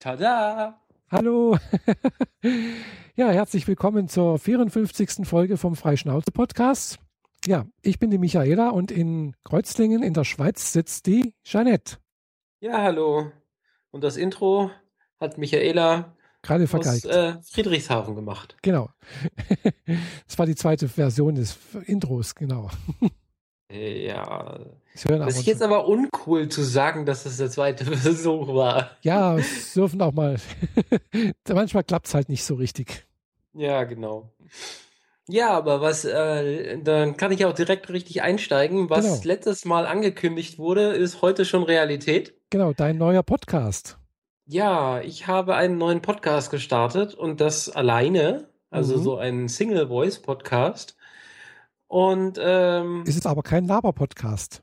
Tada! Hallo! ja, herzlich willkommen zur 54. Folge vom Freischnauze-Podcast. Ja, ich bin die Michaela und in Kreuzlingen in der Schweiz sitzt die Jeanette. Ja, hallo. Und das Intro hat Michaela Gerade aus vergeigt. äh, Friedrichshafen gemacht. Genau. das war die zweite Version des Intros, genau. Ja. Das Das ist jetzt aber uncool zu sagen, dass es der zweite Versuch war. Ja, es dürfen auch mal. Manchmal klappt es halt nicht so richtig. Ja, genau. Ja, aber was, äh, dann kann ich auch direkt richtig einsteigen. Was Genau. letztes Mal angekündigt wurde, ist heute schon Realität. Genau, dein neuer Podcast. Ja, ich habe einen neuen Podcast gestartet und das alleine, also Mhm. so einen Single-Voice-Podcast. Und ähm, Ist jetzt aber kein Laber-Podcast.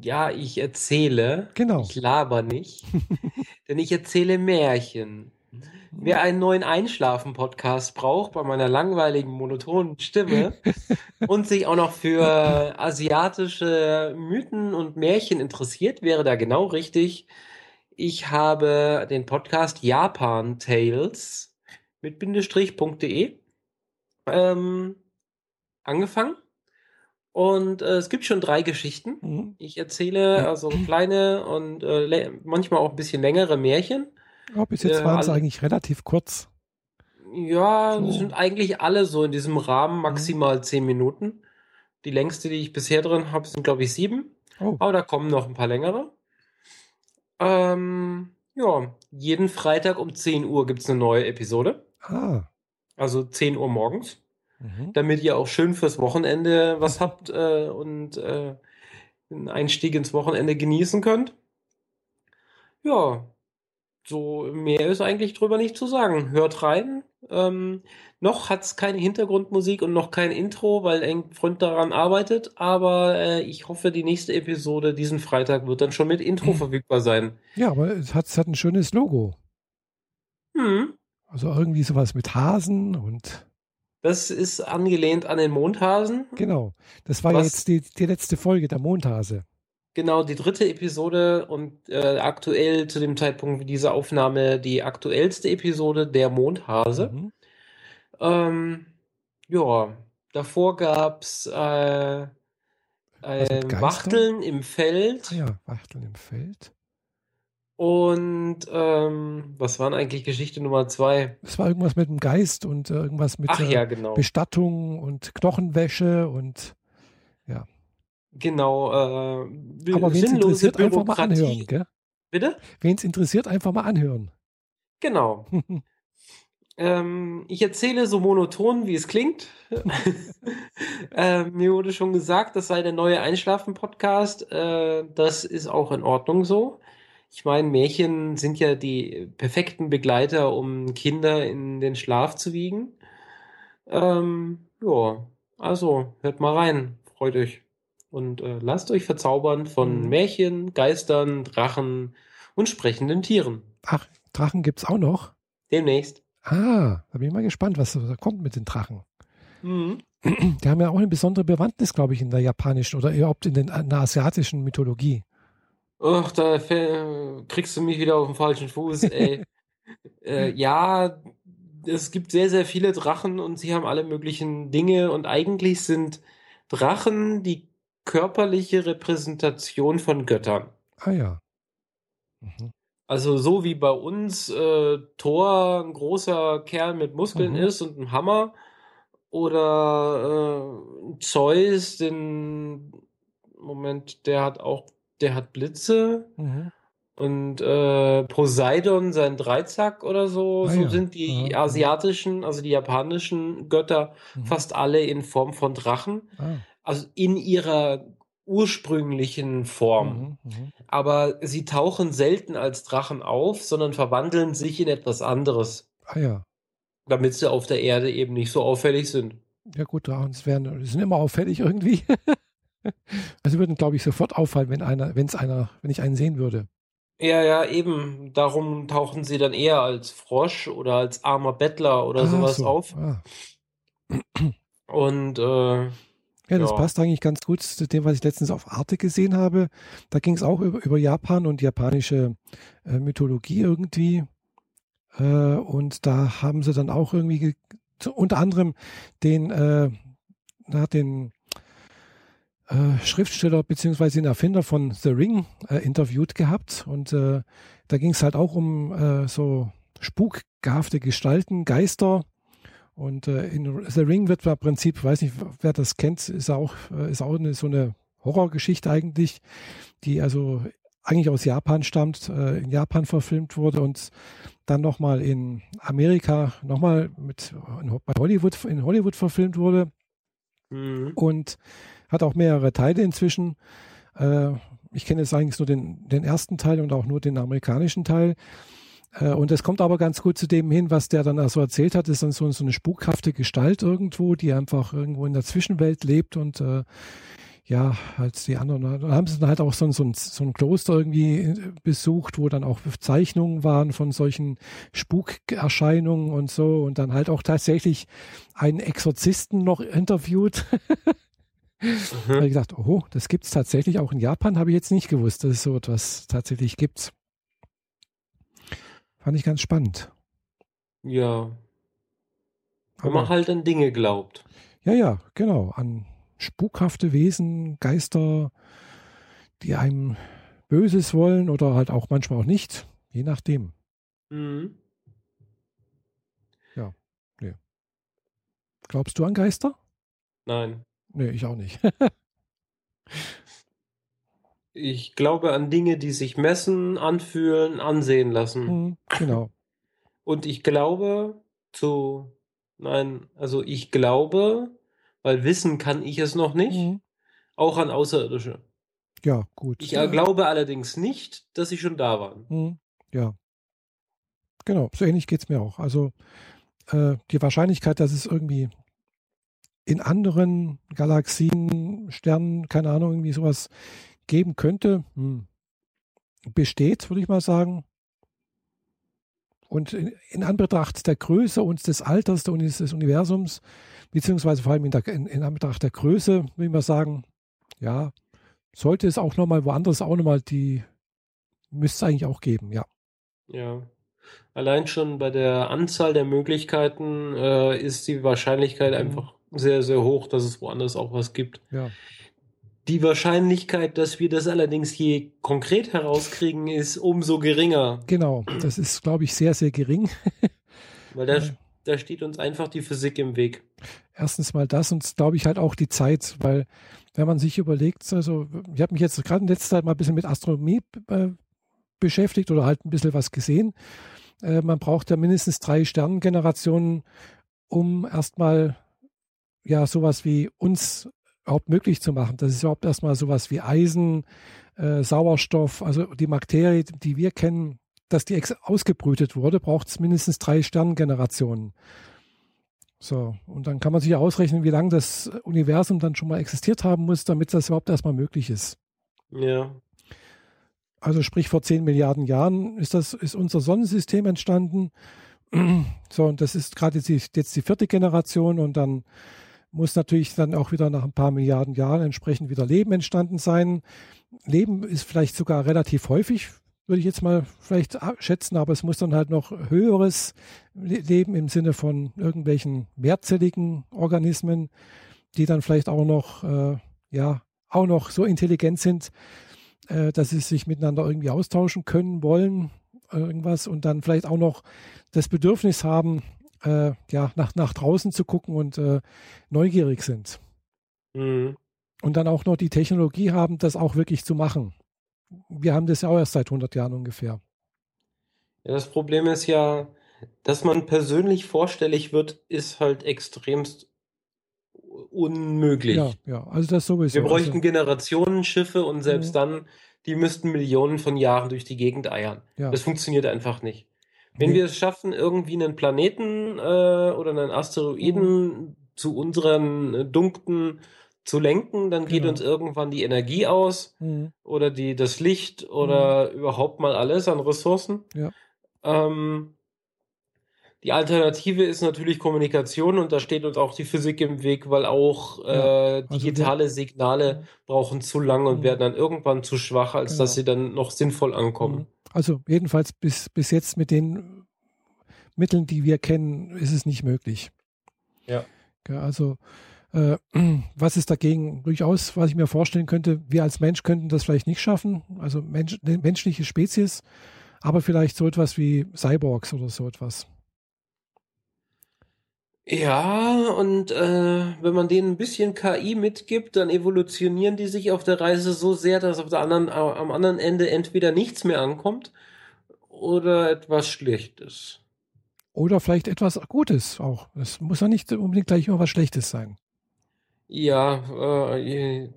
ja, ich erzähle, Genau. ich laber nicht, denn ich erzähle Märchen. Wer einen neuen Einschlafen-Podcast braucht bei meiner langweiligen, monotonen Stimme und sich auch noch für asiatische Mythen und Märchen interessiert, wäre da genau richtig. Ich habe den Podcast Japan Tales mit Bindestrich.de ähm, angefangen. Und äh, es gibt schon drei Geschichten. Mhm. Ich erzähle also kleine und äh, manchmal auch ein bisschen längere Märchen. Ja, bis jetzt Äh, waren alle- eigentlich relativ kurz. Ja, So. sind eigentlich alle so in diesem Rahmen, maximal zehn Minuten. Die längste, die ich bisher drin habe, sind, glaube ich, sieben. Oh, Aber da kommen noch ein paar längere. Ähm, ja, jeden Freitag um 10 Uhr gibt es eine neue Episode. ah. Also 10 Uhr morgens. Mhm. damit ihr auch schön fürs Wochenende was habt äh, und äh, einen Einstieg ins Wochenende genießen könnt. Ja, so mehr ist eigentlich drüber nicht zu sagen. Hört rein. Ähm, noch hat's keine Hintergrundmusik und noch kein Intro, weil ein Freund daran arbeitet, aber äh, ich hoffe, die nächste Episode diesen Freitag wird dann schon mit Intro verfügbar sein. Ja, aber es hat, es hat ein schönes Logo. Hm. Also irgendwie sowas mit Hasen und Das ist angelehnt an den Mondhasen. genau. Das war ja jetzt die, die letzte Folge, der Mondhase. Genau, die dritte Episode und äh, aktuell zu dem Zeitpunkt dieser Aufnahme die aktuellste Episode der Mondhase. Mhm. Ähm, ja, davor äh, mit äh, Geistern? Wachteln im Feld Ah ja, Wachteln im Feld. Und ähm, was waren eigentlich Geschichte Nummer zwei? Es war irgendwas mit dem Geist und äh, irgendwas mit Ach äh, ja, genau. Bestattung und Knochenwäsche und Genau, äh, aber wen es interessiert, einfach mal Bürokratie. anhören, gell? Bitte? Wen es interessiert, einfach mal anhören. Genau. Ähm, ich erzähle so monoton, wie es klingt. ähm, mir wurde schon gesagt, das sei der neue Einschlafen-Podcast. Äh, das ist auch in Ordnung so. Ich meine, Märchen sind ja die perfekten Begleiter, um Kinder in den Schlaf zu wiegen. Ähm, ja, also hört mal rein, freut euch. Und äh, lasst euch verzaubern von Mhm. Märchen, Geistern, Drachen und sprechenden Tieren. Ach, Drachen gibt's auch noch. Demnächst. Ah, da bin ich mal gespannt, was da kommt mit den Drachen. Mhm. Die haben ja auch eine besondere Bewandtnis, glaube ich, in der japanischen oder überhaupt in, den, in der asiatischen Mythologie. Ach, da kriegst du mich wieder auf den falschen Fuß, ey. äh, ja, es gibt sehr, sehr viele Drachen und sie haben alle möglichen Dinge und eigentlich sind Drachen die körperliche Repräsentation von Göttern. Ah ja. Mhm. Also so wie bei uns äh, Thor ein großer Kerl mit Muskeln Mhm. ist und ein Hammer oder äh, Zeus, den Moment, der hat auch, der hat Blitze. Mhm. Und äh, Poseidon, sein Dreizack oder so, Ah so ja. sind die ja. asiatischen, also die japanischen Götter Mhm. fast alle in Form von Drachen. Ah. Also in ihrer ursprünglichen Form. Mhm. Mhm. Aber sie tauchen selten als Drachen auf, sondern verwandeln sich in etwas anderes, Ah ja. damit sie auf der Erde eben nicht so auffällig sind. Ja gut, Drachen werden, sind immer auffällig irgendwie. also würden, glaube ich, sofort auffallen, wenn einer, wenn es einer, wenn ich einen sehen würde. Ja, ja, eben. Darum tauchen sie dann eher als Frosch oder als armer Bettler oder Ah, sowas so. auf. Ah. Und äh, Ja, das ja. passt eigentlich ganz gut zu dem, was ich letztens auf Arte gesehen habe. Da ging es auch über, über, Japan und japanische äh, Mythologie irgendwie. Äh, und da haben sie dann auch irgendwie unter anderem den, äh, den Schriftsteller bzw. den Erfinder von The Ring äh, interviewt gehabt. Und äh, da ging es halt auch um äh, so spukgehafte Gestalten, Geister und äh, in The Ring wird im Prinzip, weiß nicht, wer das kennt, ist auch, äh, ist auch eine, so eine Horrorgeschichte eigentlich, die also eigentlich aus Japan stammt, äh, in Japan verfilmt wurde und dann nochmal in Amerika nochmal mit in, bei Hollywood in Hollywood verfilmt wurde mhm. und hat auch mehrere Teile inzwischen. Äh, ich kenne jetzt eigentlich nur den, den ersten Teil und auch nur den amerikanischen Teil. Äh, und es kommt aber ganz gut zu dem hin, was der dann also erzählt hat, ist dann so, so eine spukhafte Gestalt irgendwo, die einfach irgendwo in der Zwischenwelt lebt und äh, ja, halt die anderen, dann haben sie dann halt auch so, so, ein, so ein Kloster irgendwie äh, besucht, wo dann auch Zeichnungen waren von solchen Spukerscheinungen und so und dann halt auch tatsächlich einen Exorzisten noch interviewt. mhm. Da habe ich gedacht, oh, das gibt es tatsächlich auch in Japan, habe ich jetzt nicht gewusst, dass es so etwas tatsächlich gibt. Fand ich ganz spannend. Ja. Wenn man halt an Dinge glaubt. Ja, ja, genau. An spukhafte Wesen, Geister, die einem Böses wollen oder halt auch manchmal auch nicht. Je nachdem. Mhm. Ja, nee. Glaubst du an Geister? Nein. Nee, ich auch nicht. Ich glaube an Dinge, die sich messen, anfühlen, ansehen lassen. Mhm, genau. Und ich glaube zu, nein, also ich glaube, weil wissen kann ich es noch nicht, mhm. auch an Außerirdische. Ja, gut. Ich ja. glaube allerdings nicht, dass sie schon da waren. Mhm, ja. Genau, so ähnlich geht es mir auch. Also äh, die Wahrscheinlichkeit, dass es irgendwie in anderen Galaxien, Sternen, keine Ahnung, irgendwie sowas geben könnte, hm, besteht, würde ich mal sagen. Und in, in, Anbetracht der Größe und des Alters des Universums, beziehungsweise vor allem in, der, in, in Anbetracht der Größe, würde ich mal sagen, ja, sollte es auch nochmal woanders auch nochmal die, müsste es eigentlich auch geben, ja. Ja. Allein schon bei der Anzahl der Möglichkeiten äh, ist die Wahrscheinlichkeit mhm. einfach sehr, sehr hoch, dass es woanders auch was gibt. Ja. Die Wahrscheinlichkeit, dass wir das allerdings je konkret herauskriegen, ist umso geringer. Genau, das ist, glaube ich, sehr, sehr gering. Weil da, da steht uns einfach die Physik im Weg. Erstens mal das und glaube ich halt auch die Zeit, weil wenn man sich überlegt, also ich habe mich jetzt gerade in letzter Zeit mal ein bisschen mit Astronomie äh, beschäftigt oder halt ein bisschen was gesehen. Äh, man braucht ja mindestens drei Sternengenerationen, um erstmal ja sowas wie uns überhaupt möglich zu machen. Das ist überhaupt erstmal sowas wie Eisen, äh, Sauerstoff, also die Materie, die wir kennen, dass die ausgebrütet wurde, braucht es mindestens drei Sternengenerationen. So, und dann kann man sich ausrechnen, wie lange das Universum dann schon mal existiert haben muss, damit das überhaupt erstmal möglich ist. Ja. Also sprich, vor 10 Milliarden Jahren ist das, ist unser Sonnensystem entstanden. So, und das ist gerade jetzt, jetzt die vierte Generation und dann muss natürlich dann auch wieder nach ein paar Milliarden Jahren entsprechend wieder Leben entstanden sein. Leben ist vielleicht sogar relativ häufig, würde ich jetzt mal vielleicht schätzen, aber es muss dann halt noch höheres Leben im Sinne von irgendwelchen mehrzelligen Organismen, die dann vielleicht auch noch, äh, ja, auch noch so intelligent sind, äh, dass sie sich miteinander irgendwie austauschen können, wollen, irgendwas und dann vielleicht auch noch das Bedürfnis haben, äh, ja, nach, nach draußen zu gucken und äh, neugierig sind. Mhm. Und dann auch noch die Technologie haben, das auch wirklich zu machen. Wir haben das ja auch erst seit 100 Jahren ungefähr. Ja, das Problem ist ja, dass man persönlich vorstellig wird, ist halt extremst unmöglich. Ja, ja, also das sowieso. Wir bräuchten also, Generationen Schiffe und selbst mhm. dann, die müssten Millionen von Jahren durch die Gegend eiern. Ja. Das funktioniert einfach nicht. Wenn wir es schaffen, irgendwie einen Planeten äh, oder einen Asteroiden mhm. zu unseren äh, Dunkten zu lenken, dann geht genau. uns irgendwann die Energie aus mhm. oder die, das Licht oder mhm. überhaupt mal alles an Ressourcen. Ja. Ähm, Die Alternative ist natürlich Kommunikation und da steht uns auch die Physik im Weg, weil auch Ja, äh, also digitale Signale brauchen zu lang und Mhm. werden dann irgendwann zu schwach, als Genau. dass sie dann noch sinnvoll ankommen. Also jedenfalls bis, bis jetzt mit den Mitteln, die wir kennen, ist es nicht möglich. Ja. Also äh, was ist dagegen durchaus, was ich mir vorstellen könnte, wir als Mensch könnten das vielleicht nicht schaffen, also Mensch, eine menschliche Spezies, aber vielleicht so etwas wie Cyborgs oder so etwas. Ja, und äh, wenn man denen ein bisschen KI mitgibt, dann evolutionieren die sich auf der Reise so sehr, dass auf der anderen, am anderen Ende entweder nichts mehr ankommt oder etwas Schlechtes. Oder vielleicht etwas Gutes auch. Es muss ja nicht unbedingt gleich immer was Schlechtes sein. Ja, äh,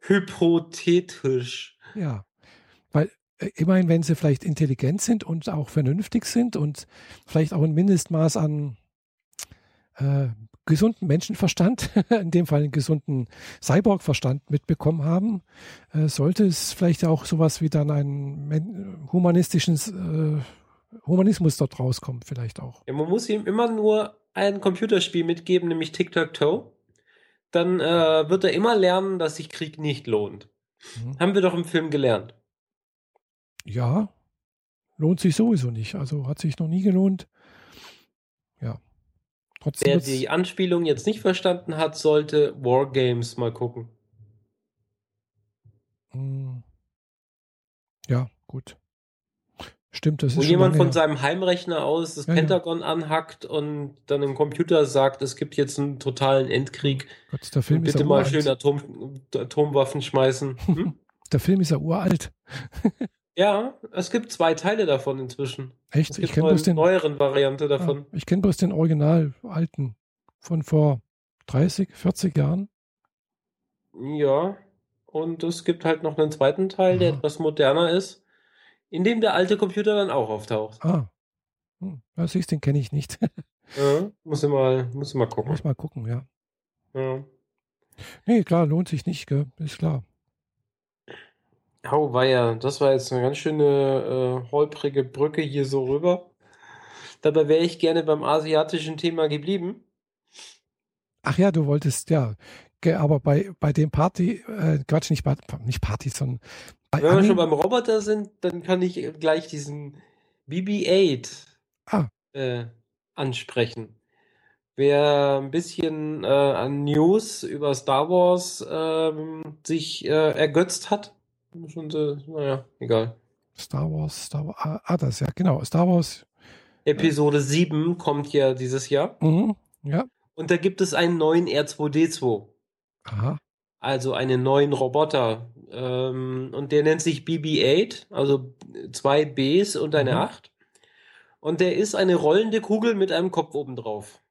hypothetisch. Ja, weil äh, immerhin, wenn sie vielleicht intelligent sind und auch vernünftig sind und vielleicht auch ein Mindestmaß an äh, gesunden Menschenverstand, in dem Fall einen gesunden Cyborg-Verstand mitbekommen haben, äh, sollte es vielleicht auch sowas wie dann ein men- humanistischen äh, Humanismus dort rauskommen, vielleicht auch. Ja, man muss ihm immer nur ein Computerspiel mitgeben, nämlich Tic-Tac-Toe. Dann äh, wird er immer lernen, dass sich Krieg nicht lohnt. Mhm. Haben wir doch im Film gelernt. Ja, lohnt sich sowieso nicht. Also hat sich noch nie gelohnt. Ja. Trotzdem Wer die Anspielung jetzt nicht verstanden hat, sollte Wargames mal gucken. Mm. Ja, gut. Stimmt, das Wo ist schon jemand von her. seinem Heimrechner aus das Ja, ja. Pentagon anhackt und dann im Computer sagt, es gibt jetzt einen totalen Endkrieg. Gott, der Film Und ist bitte ja mal uralt. schön Atom Atomwaffen schmeißen. Hm? Der Film ist ja uralt. ja, es gibt zwei Teile davon inzwischen. Echt? Ich kenne bloß den, neueren Variante ja, davon. ich kenn bloß den original alten von vor 30, 40 Jahren. Ja, und es gibt halt noch einen zweiten Teil, der Aha. etwas moderner ist, in dem der alte Computer dann auch auftaucht. Ah. Hm, ja, siehst, den kenne ich nicht. Ja, muss ich mal, muss ich mal gucken. Muss mal gucken, ja. Ja. Nee, klar, lohnt sich nicht, gell? ist klar. Au weia, das war jetzt eine ganz schöne äh, holprige Brücke hier so rüber. Dabei wäre ich gerne beim asiatischen Thema geblieben. Ach ja, du wolltest, ja. Aber bei, bei dem Party, äh, Quatsch, nicht, nicht Party, sondern bei Wenn wir Anime- schon beim Roboter sind, dann kann ich gleich diesen BB-8 Ah. äh, ansprechen. Wer ein bisschen äh, an News über Star Wars ähm, sich äh, ergötzt hat, schon so, naja, egal. Star Wars, Star Wars, ah, ah, das ja, genau, Star Wars, Episode 7 kommt ja dieses Jahr mhm, ja, und da gibt es einen neuen R2D2. aha, Also einen neuen Roboter. Ähm, und der nennt sich BB-8, also zwei Bs und eine Mhm. 8. Und der ist eine rollende Kugel mit einem Kopf oben drauf.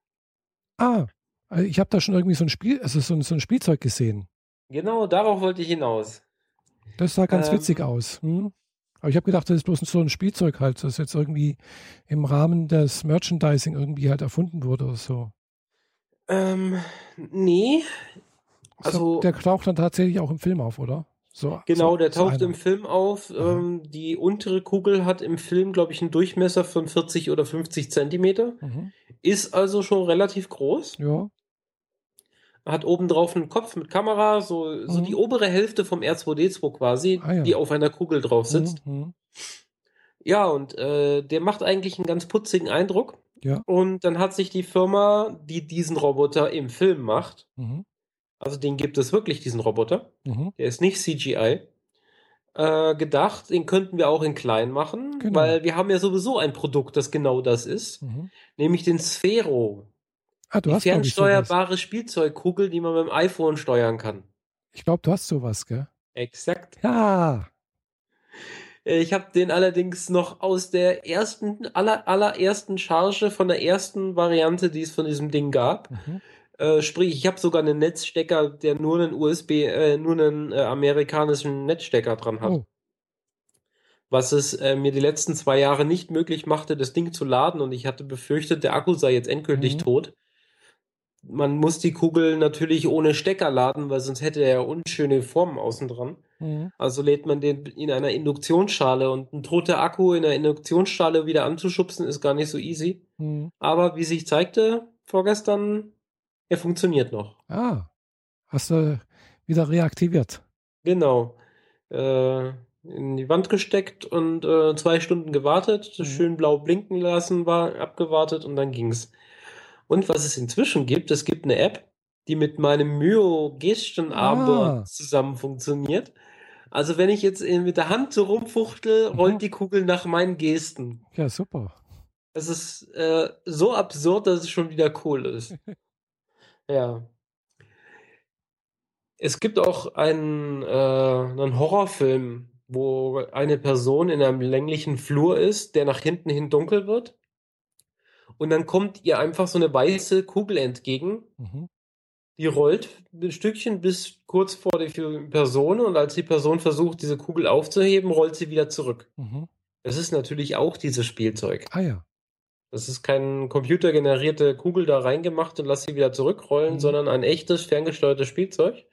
ah, also ich habe da schon irgendwie so ein Spiel, also so ein, so ein Spielzeug gesehen. Genau, darauf wollte ich hinaus. Das sah ganz Ähm. witzig aus. Hm? Aber ich habe gedacht, das ist bloß so ein Spielzeug halt, das jetzt irgendwie im Rahmen des Merchandising irgendwie halt erfunden wurde oder so. Ähm, nee, So, Also- der taucht dann tatsächlich auch im Film auf, oder? So, genau, so, der so taucht einer. im Film auf. Ähm, die untere Kugel hat im Film, glaube ich, einen Durchmesser von 40 oder 50 Zentimeter. Mhm. Ist also schon relativ groß. Ja, Hat obendrauf einen Kopf mit Kamera, so, so Mhm. die obere Hälfte vom R2D2 quasi, Ah, ja. die auf einer Kugel drauf sitzt. Mhm. Ja, und äh, der macht eigentlich einen ganz putzigen Eindruck. Ja. Und dann hat sich die Firma, die diesen Roboter im Film macht, Mhm. also den gibt es wirklich, diesen Roboter, Mhm. der ist nicht CGI, äh, gedacht, den könnten wir auch in klein machen, Genau. weil wir haben ja sowieso ein Produkt, das genau das ist, Mhm. nämlich den Sphero. Ah, du die hast, fernsteuerbare Spielzeugkugel, die man mit dem iPhone steuern kann. Ich glaube, du hast sowas, gell? Exakt. Ja. Ich habe den allerdings noch aus der ersten, aller, allerersten Charge von der ersten Variante, die es von diesem Ding gab. Mhm. Äh, sprich, ich habe sogar einen Netzstecker, der nur einen USB, äh, nur einen äh, amerikanischen Netzstecker dran hat. Oh. Was es äh, mir die letzten zwei Jahre nicht möglich machte, das Ding zu laden und ich hatte befürchtet, der Akku sei jetzt endgültig Mhm. tot. Man muss die Kugel natürlich ohne Stecker laden, weil sonst hätte er ja unschöne Formen außen dran. Mhm. Also lädt man den in einer Induktionsschale und ein toter Akku in einer Induktionsschale wieder anzuschubsen ist gar nicht so easy. Mhm. Aber wie sich zeigte vorgestern, er funktioniert noch. Ah, hast du wieder reaktiviert? Genau. Äh, in die Wand gesteckt und äh, zwei Stunden gewartet, mhm. schön blau blinken lassen, war abgewartet und dann ging's. Und was es inzwischen gibt, es gibt eine App, die mit meinem Myo-Gestenarmband ah. zusammen funktioniert. Also wenn ich jetzt mit der Hand so rumfuchtel, rollt mhm. die Kugel nach meinen Gesten. Ja, super. Das ist äh, so absurd, dass es schon wieder cool ist. ja. Es gibt auch einen, äh, einen Horrorfilm, wo eine Person in einem länglichen Flur ist, der nach hinten hin dunkel wird. Und dann kommt ihr einfach so eine weiße Kugel entgegen. Mhm. Die rollt ein Stückchen bis kurz vor die Person und als die Person versucht, diese Kugel aufzuheben, rollt sie wieder zurück. Mhm. Das ist natürlich auch dieses Spielzeug. Ah ja. Das ist kein computergenerierte Kugel da reingemacht und lass sie wieder zurückrollen, mhm. sondern ein echtes ferngesteuertes Spielzeug.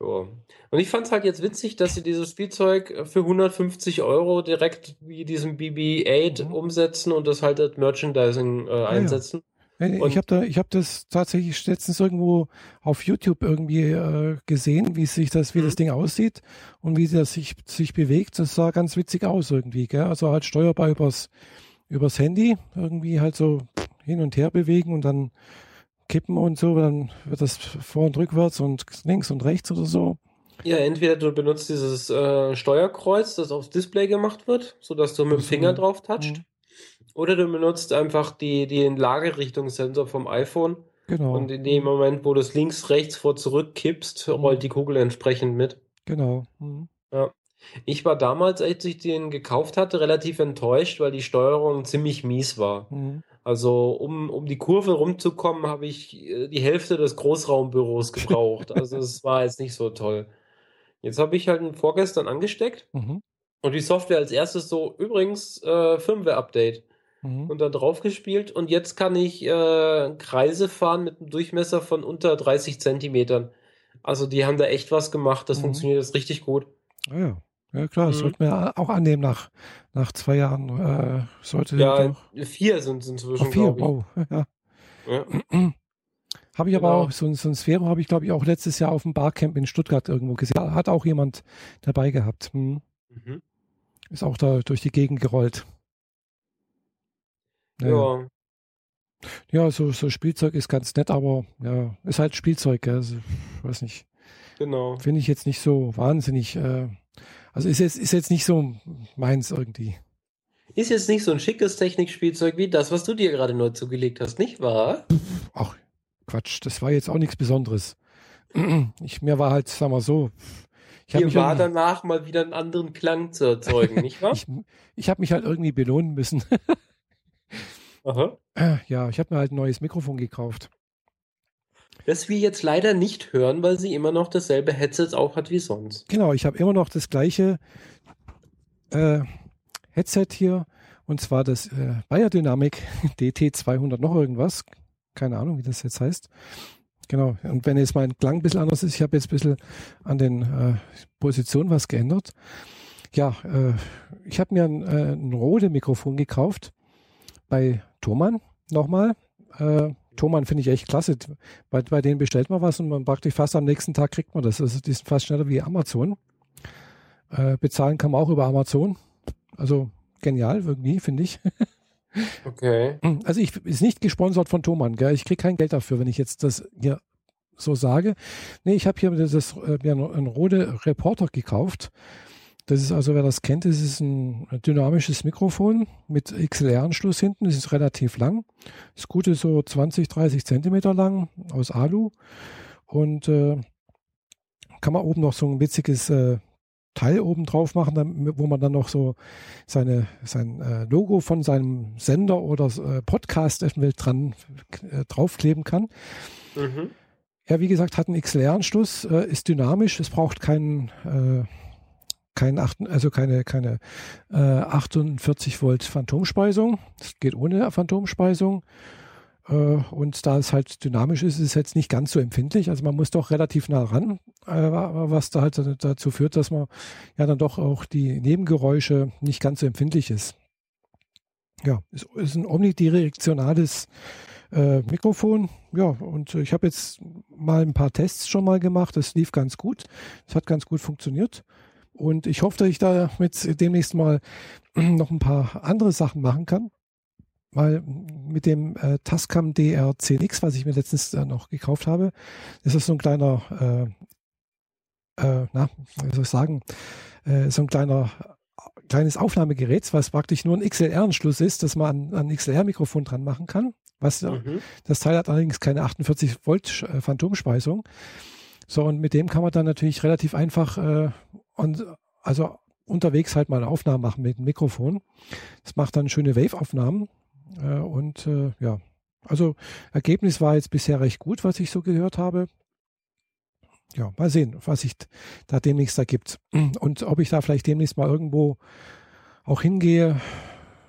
Ja. Und ich fand es halt jetzt witzig, dass sie dieses Spielzeug für 150 Euro direkt wie diesem BB-8 mhm. umsetzen und das halt als Merchandising äh, einsetzen. Ja, ja. Ich habe da, ich habe das tatsächlich letztens irgendwo auf YouTube irgendwie äh, gesehen, wie sich das, wie mhm. das Ding aussieht und wie das sich, sich bewegt. Das sah ganz witzig aus irgendwie, gell? Also halt steuerbar übers, übers Handy irgendwie halt so hin und her bewegen und dann kippen und so, dann wird das vor und rückwärts und links und rechts oder so. Ja, entweder du benutzt dieses äh, Steuerkreuz, das aufs Display gemacht wird, sodass du mit dem Finger drauf toucht. Mhm. Oder du benutzt einfach die, den Lagerichtungssensor vom iPhone. Genau. Und in dem mhm. Moment, wo du es links, rechts vor zurück kippst, mhm. rollt die Kugel entsprechend mit. Genau. Mhm. Ja. Ich war damals, als ich den gekauft hatte, relativ enttäuscht, weil die Steuerung ziemlich mies war. Mhm. Also um, um die Kurve rumzukommen, habe ich äh, die Hälfte des Großraumbüros gebraucht. also es war jetzt nicht so toll. Jetzt habe ich halt vorgestern angesteckt mhm. und die Software als erstes so, übrigens, äh, Firmware-Update. Mhm. Und dann drauf gespielt und jetzt kann ich äh, Kreise fahren mit einem Durchmesser von unter 30 Zentimetern. Also die haben da echt was gemacht, das mhm. funktioniert jetzt richtig gut. Ah ja. Ja, klar, das mhm. sollten wir auch annehmen nach, nach zwei Jahren. Äh, sollte ja, vier sind es inzwischen. Ach, vier, wow. Ja. ja. Habe ich aber genau. auch, so, so ein Sphero habe ich, glaube ich, auch letztes Jahr auf dem Barcamp in Stuttgart irgendwo gesehen. Hat auch jemand dabei gehabt. Hm. Mhm. Ist auch da durch die Gegend gerollt. Ja. ja. Ja, so, so Spielzeug ist ganz nett, aber ja, ist halt Spielzeug? Also, weiß nicht. Genau. Finde ich jetzt nicht so wahnsinnig. Äh, also ist jetzt, ist jetzt nicht so meins irgendwie. Ist jetzt nicht so ein schickes Technikspielzeug wie das, was du dir gerade neu zugelegt hast, nicht wahr? Ach, Quatsch, das war jetzt auch nichts Besonderes. Ich, mir war halt, sag mal so. Ich Hier war an, danach mal wieder einen anderen Klang zu erzeugen, nicht wahr? ich ich habe mich halt irgendwie belohnen müssen. Aha. Ja, ich habe mir halt ein neues Mikrofon gekauft. Das wir jetzt leider nicht hören, weil sie immer noch dasselbe Headset auch hat wie sonst. Genau, ich habe immer noch das gleiche äh, Headset hier und zwar das äh, Bayer Dynamic DT200 noch irgendwas. Keine Ahnung, wie das jetzt heißt. Genau, und wenn jetzt mein Klang ein bisschen anders ist, ich habe jetzt ein bisschen an den äh, Positionen was geändert. Ja, äh, ich habe mir ein, äh, ein Rode Mikrofon gekauft bei Thomann nochmal. Äh, Thomann finde ich echt klasse. Bei, bei denen bestellt man was und man praktisch fast am nächsten Tag kriegt man das. Also die sind fast schneller wie Amazon. Äh, bezahlen kann man auch über Amazon. Also genial irgendwie, finde ich. Okay. Also ich ist nicht gesponsert von Thomann, gell? Ich kriege kein Geld dafür, wenn ich jetzt das hier so sage. Nee, ich habe hier das, äh, mir ein Rode Reporter gekauft. Das ist also, wer das kennt, das ist ein dynamisches Mikrofon mit XLR-Anschluss hinten. Das ist relativ lang. Das Gute ist so 20, 30 Zentimeter lang aus Alu. Und äh, kann man oben noch so ein witziges äh, Teil oben drauf machen, dann, wo man dann noch so seine, sein äh, Logo von seinem Sender oder äh, Podcast dran äh, draufkleben kann. Mhm. Ja, wie gesagt, hat einen XLR-Anschluss, äh, ist dynamisch, es braucht keinen äh, kein acht, also keine, keine äh, 48 Volt Phantomspeisung. Das geht ohne Phantomspeisung. Äh, und da es halt dynamisch ist, ist es jetzt nicht ganz so empfindlich. Also man muss doch relativ nah ran, äh, was da halt dazu führt, dass man ja dann doch auch die Nebengeräusche nicht ganz so empfindlich ist. Ja, es ist ein omnidirektionales äh, Mikrofon. Ja, und ich habe jetzt mal ein paar Tests schon mal gemacht. Das lief ganz gut. Es hat ganz gut funktioniert. Und ich hoffe, dass ich da mit demnächst mal noch ein paar andere Sachen machen kann. Weil mit dem äh, Tascam DR10X, was ich mir letztens äh, noch gekauft habe, ist das so ein kleiner, äh, äh, na, wie soll ich sagen, äh, so ein kleiner kleines Aufnahmegerät, was praktisch nur ein XLR-Anschluss ist, dass man an ein XLR-Mikrofon dran machen kann. Was, mhm. Das Teil hat allerdings keine 48 Volt äh, Phantomspeisung. So, und mit dem kann man dann natürlich relativ einfach äh, und also unterwegs halt mal eine Aufnahme machen mit dem Mikrofon. Das macht dann schöne Wave-Aufnahmen. Äh, und äh, ja, also Ergebnis war jetzt bisher recht gut, was ich so gehört habe. Ja, mal sehen, was sich da demnächst ergibt. Und ob ich da vielleicht demnächst mal irgendwo auch hingehe,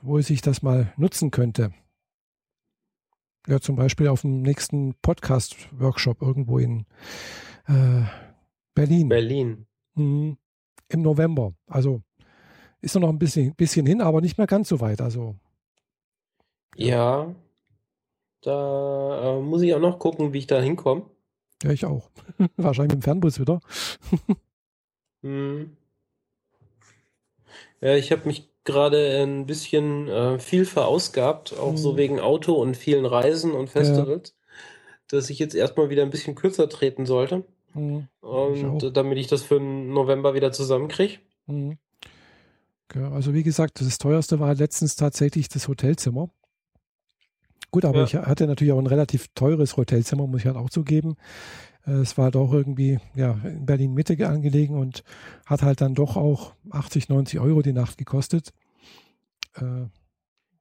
wo ich das mal nutzen könnte. Ja, zum Beispiel auf dem nächsten Podcast-Workshop irgendwo in äh, Berlin. Berlin. Mhm. Im November. Also ist noch ein bisschen, bisschen hin, aber nicht mehr ganz so weit. Also. Ja, da äh, muss ich auch noch gucken, wie ich da hinkomme. Ja, ich auch. Wahrscheinlich mit dem Fernbus wieder. hm. Ja, ich habe mich gerade ein bisschen äh, viel verausgabt, auch hm. so wegen Auto und vielen Reisen und Festivals, ja. dass ich jetzt erstmal wieder ein bisschen kürzer treten sollte. Hm. Und ich damit ich das für den November wieder zusammenkriege. Hm. Ja, also wie gesagt, das teuerste war letztens tatsächlich das Hotelzimmer. Gut, aber ja. ich hatte natürlich auch ein relativ teures Hotelzimmer, muss ich halt auch zugeben. Äh, es war doch irgendwie ja, in Berlin Mitte angelegen und hat halt dann doch auch 80, 90 Euro die Nacht gekostet. Äh,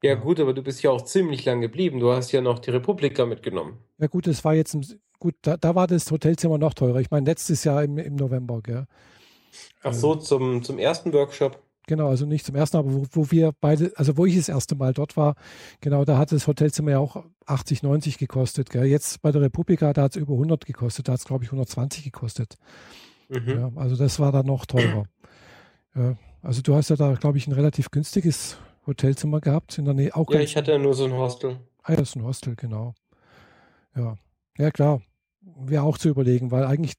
ja, gut, aber du bist ja auch ziemlich lang geblieben. Du hast ja noch die Republika mitgenommen. Ja, gut, das war jetzt, gut, da, da war das Hotelzimmer noch teurer. Ich meine, letztes Jahr im, im November, gell? Ach so, zum, zum ersten Workshop. Genau, also nicht zum ersten, aber wo, wo, wir beide, also wo ich das erste Mal dort war, genau, da hat das Hotelzimmer ja auch 80, 90 gekostet. Gell? Jetzt bei der Republika, da hat es über 100 gekostet, da hat es, glaube ich, 120 gekostet. Mhm. Ja, also das war dann noch teurer. Ja, also du hast ja da, glaube ich, ein relativ günstiges Hotelzimmer gehabt in der Nähe. Auch ja, ich hatte ja nur so ein Hostel. Ah, ja, das ist ein Hostel, genau. Ja, ja klar. Wäre auch zu überlegen, weil eigentlich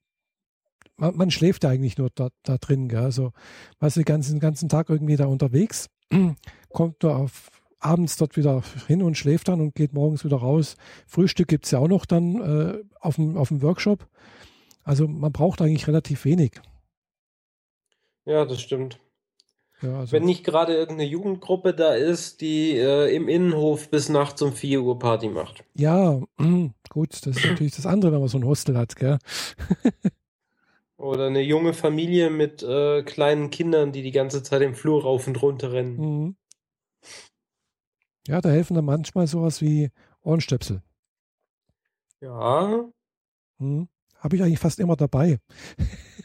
man, man schläft ja eigentlich nur da, da drin. Gell? Also, was den ganzen, ganzen Tag irgendwie da unterwegs, kommt nur auf, abends dort wieder hin und schläft dann und geht morgens wieder raus. Frühstück gibt es ja auch noch dann äh, auf, dem, auf dem Workshop. Also man braucht eigentlich relativ wenig. Ja, das stimmt. Ja, also Wenn nicht gerade irgendeine Jugendgruppe da ist, die äh, im Innenhof bis nachts um 4 Uhr Party macht. Ja, gut, das ist natürlich das andere, wenn man so ein Hostel hat, gell? Oder eine junge Familie mit äh, kleinen Kindern, die die ganze Zeit im Flur rauf und runter rennen. Mhm. Ja, da helfen dann manchmal sowas wie Ohrenstöpsel. Ja. Mhm. Habe ich eigentlich fast immer dabei.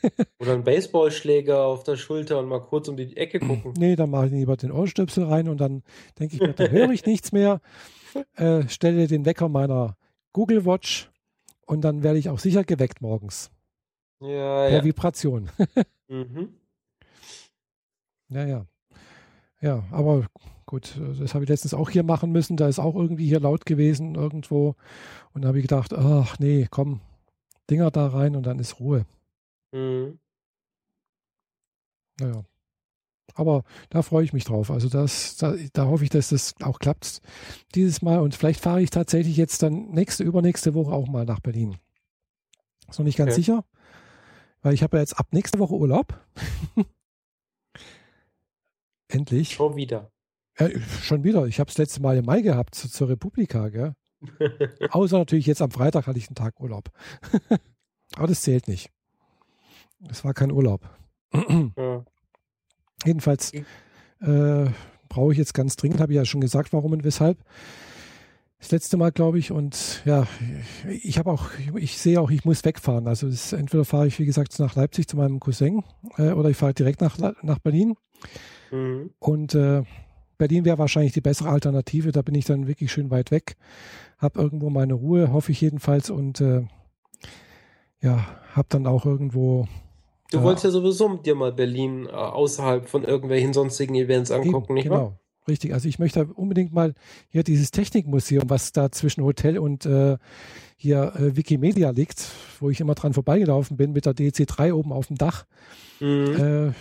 Oder ein Baseballschläger auf der Schulter und mal kurz um die Ecke gucken. Nee, dann mache ich lieber den Ohrenstöpsel rein und dann denke ich mir, da höre ich nichts mehr. Äh, stelle den Wecker meiner Google Watch und dann werde ich auch sicher geweckt morgens. Ja, per ja. Vibration. mhm. Ja, ja. Ja, aber gut, das habe ich letztens auch hier machen müssen. Da ist auch irgendwie hier laut gewesen irgendwo. Und da habe ich gedacht, ach nee, komm, Dinger da rein und dann ist Ruhe. Mhm. Naja. Aber da freue ich mich drauf. Also das, da, da, hoffe ich, dass das auch klappt dieses Mal. Und vielleicht fahre ich tatsächlich jetzt dann nächste, übernächste Woche auch mal nach Berlin. Ist noch nicht ganz okay. sicher. Weil ich habe ja jetzt ab nächste Woche Urlaub. Endlich. Schon wieder. Ja, schon wieder. Ich habe es letzte Mal im Mai gehabt zu, zur Republika, gell? Außer natürlich jetzt am Freitag hatte ich einen Tag Urlaub. Aber das zählt nicht. Es war kein Urlaub. ja. Jedenfalls äh, brauche ich jetzt ganz dringend, habe ich ja schon gesagt, warum und weshalb, das letzte Mal, glaube ich. Und ja, ich habe auch, ich sehe auch, ich muss wegfahren. Also ist, entweder fahre ich, wie gesagt, nach Leipzig zu meinem Cousin äh, oder ich fahre direkt nach, nach Berlin. Mhm. Und äh, Berlin wäre wahrscheinlich die bessere Alternative. Da bin ich dann wirklich schön weit weg. Hab irgendwo meine Ruhe, hoffe ich jedenfalls. Und äh, ja, hab dann auch irgendwo. Du äh, wolltest ja sowieso dir mal Berlin äh, außerhalb von irgendwelchen sonstigen Events angucken, eben, nicht genau. wahr? Richtig, also ich möchte unbedingt mal hier dieses Technikmuseum, was da zwischen Hotel und äh, hier äh, Wikimedia liegt, wo ich immer dran vorbeigelaufen bin mit der DC3 oben auf dem Dach. Mhm. Äh,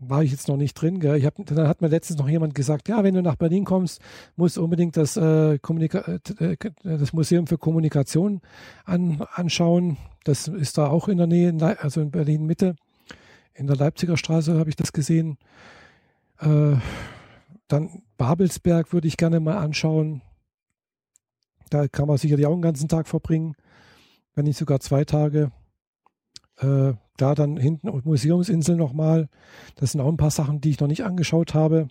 war ich jetzt noch nicht drin. Gell? Ich hab, dann hat mir letztens noch jemand gesagt, ja, wenn du nach Berlin kommst, musst du unbedingt das, äh, äh, das Museum für Kommunikation an, anschauen. Das ist da auch in der Nähe, also in Berlin Mitte. In der Leipziger Straße habe ich das gesehen. Äh, dann Babelsberg würde ich gerne mal anschauen. Da kann man sicherlich auch einen ganzen Tag verbringen, wenn nicht sogar zwei Tage. Äh, da dann hinten und Museumsinsel nochmal. Das sind auch ein paar Sachen, die ich noch nicht angeschaut habe,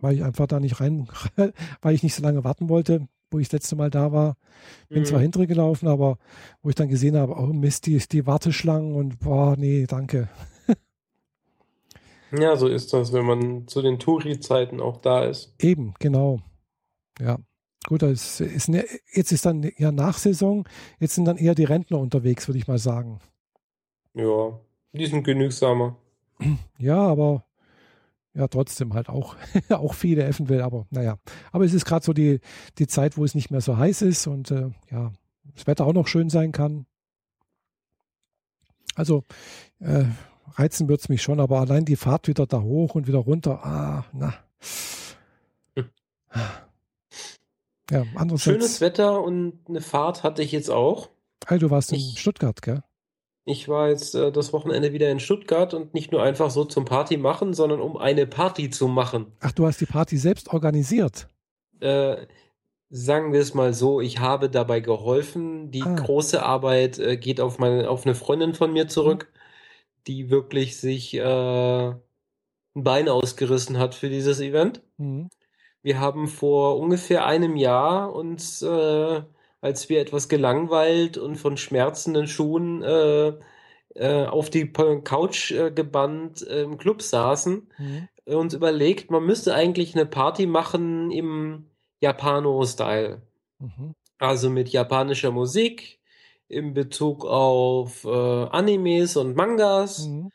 weil ich einfach da nicht rein, weil ich nicht so lange warten wollte, wo ich das letzte Mal da war. Bin mhm. zwar hintere gelaufen, aber wo ich dann gesehen habe, oh Mist, die, die Warteschlangen und boah, nee, danke. Ja, so ist das, wenn man zu den Touri-Zeiten auch da ist. Eben, genau. Ja. Gut, das ist ne, jetzt ist dann ja Nachsaison, jetzt sind dann eher die Rentner unterwegs, würde ich mal sagen. Ja, die sind genügsamer. Ja, aber ja, trotzdem halt auch, auch viele effen will, aber naja. Aber es ist gerade so die, die Zeit, wo es nicht mehr so heiß ist und äh, ja, das Wetter auch noch schön sein kann. Also, äh, reizen wird es mich schon, aber allein die Fahrt wieder da hoch und wieder runter, ah, na. Ja, andererseits. Schönes Wetter und eine Fahrt hatte ich jetzt auch. Hey, du warst ich, in Stuttgart, gell? Ich war jetzt äh, das Wochenende wieder in Stuttgart und nicht nur einfach so zum Party machen, sondern um eine Party zu machen. Ach, du hast die Party selbst organisiert? Äh, sagen wir es mal so, ich habe dabei geholfen. Die ah. große Arbeit äh, geht auf, meine, auf eine Freundin von mir zurück. Die wirklich sich äh, ein Bein ausgerissen hat für dieses Event. Mhm. Wir haben vor ungefähr einem Jahr uns, äh, als wir etwas gelangweilt und von schmerzenden Schuhen äh, äh, auf die Couch äh, gebannt im Club saßen, mhm. uns überlegt, man müsste eigentlich eine Party machen im Japano-Style. Mhm. Also mit japanischer Musik, in Bezug auf äh, Animes und Mangas. Mhm.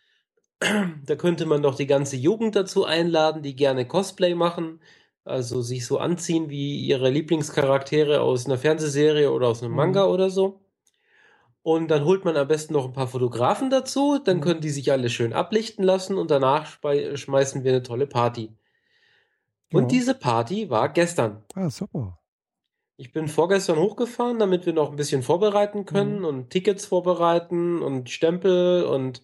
Da könnte man doch die ganze Jugend dazu einladen, die gerne Cosplay machen, also sich so anziehen wie ihre Lieblingscharaktere aus einer Fernsehserie oder aus einem mhm. Manga oder so. Und dann holt man am besten noch ein paar Fotografen dazu, dann mhm. können die sich alle schön ablichten lassen und danach schmeißen wir eine tolle Party. Und ja. diese Party war gestern. Ah, super. Ich bin vorgestern hochgefahren, damit wir noch ein bisschen vorbereiten können mhm. und Tickets vorbereiten und Stempel und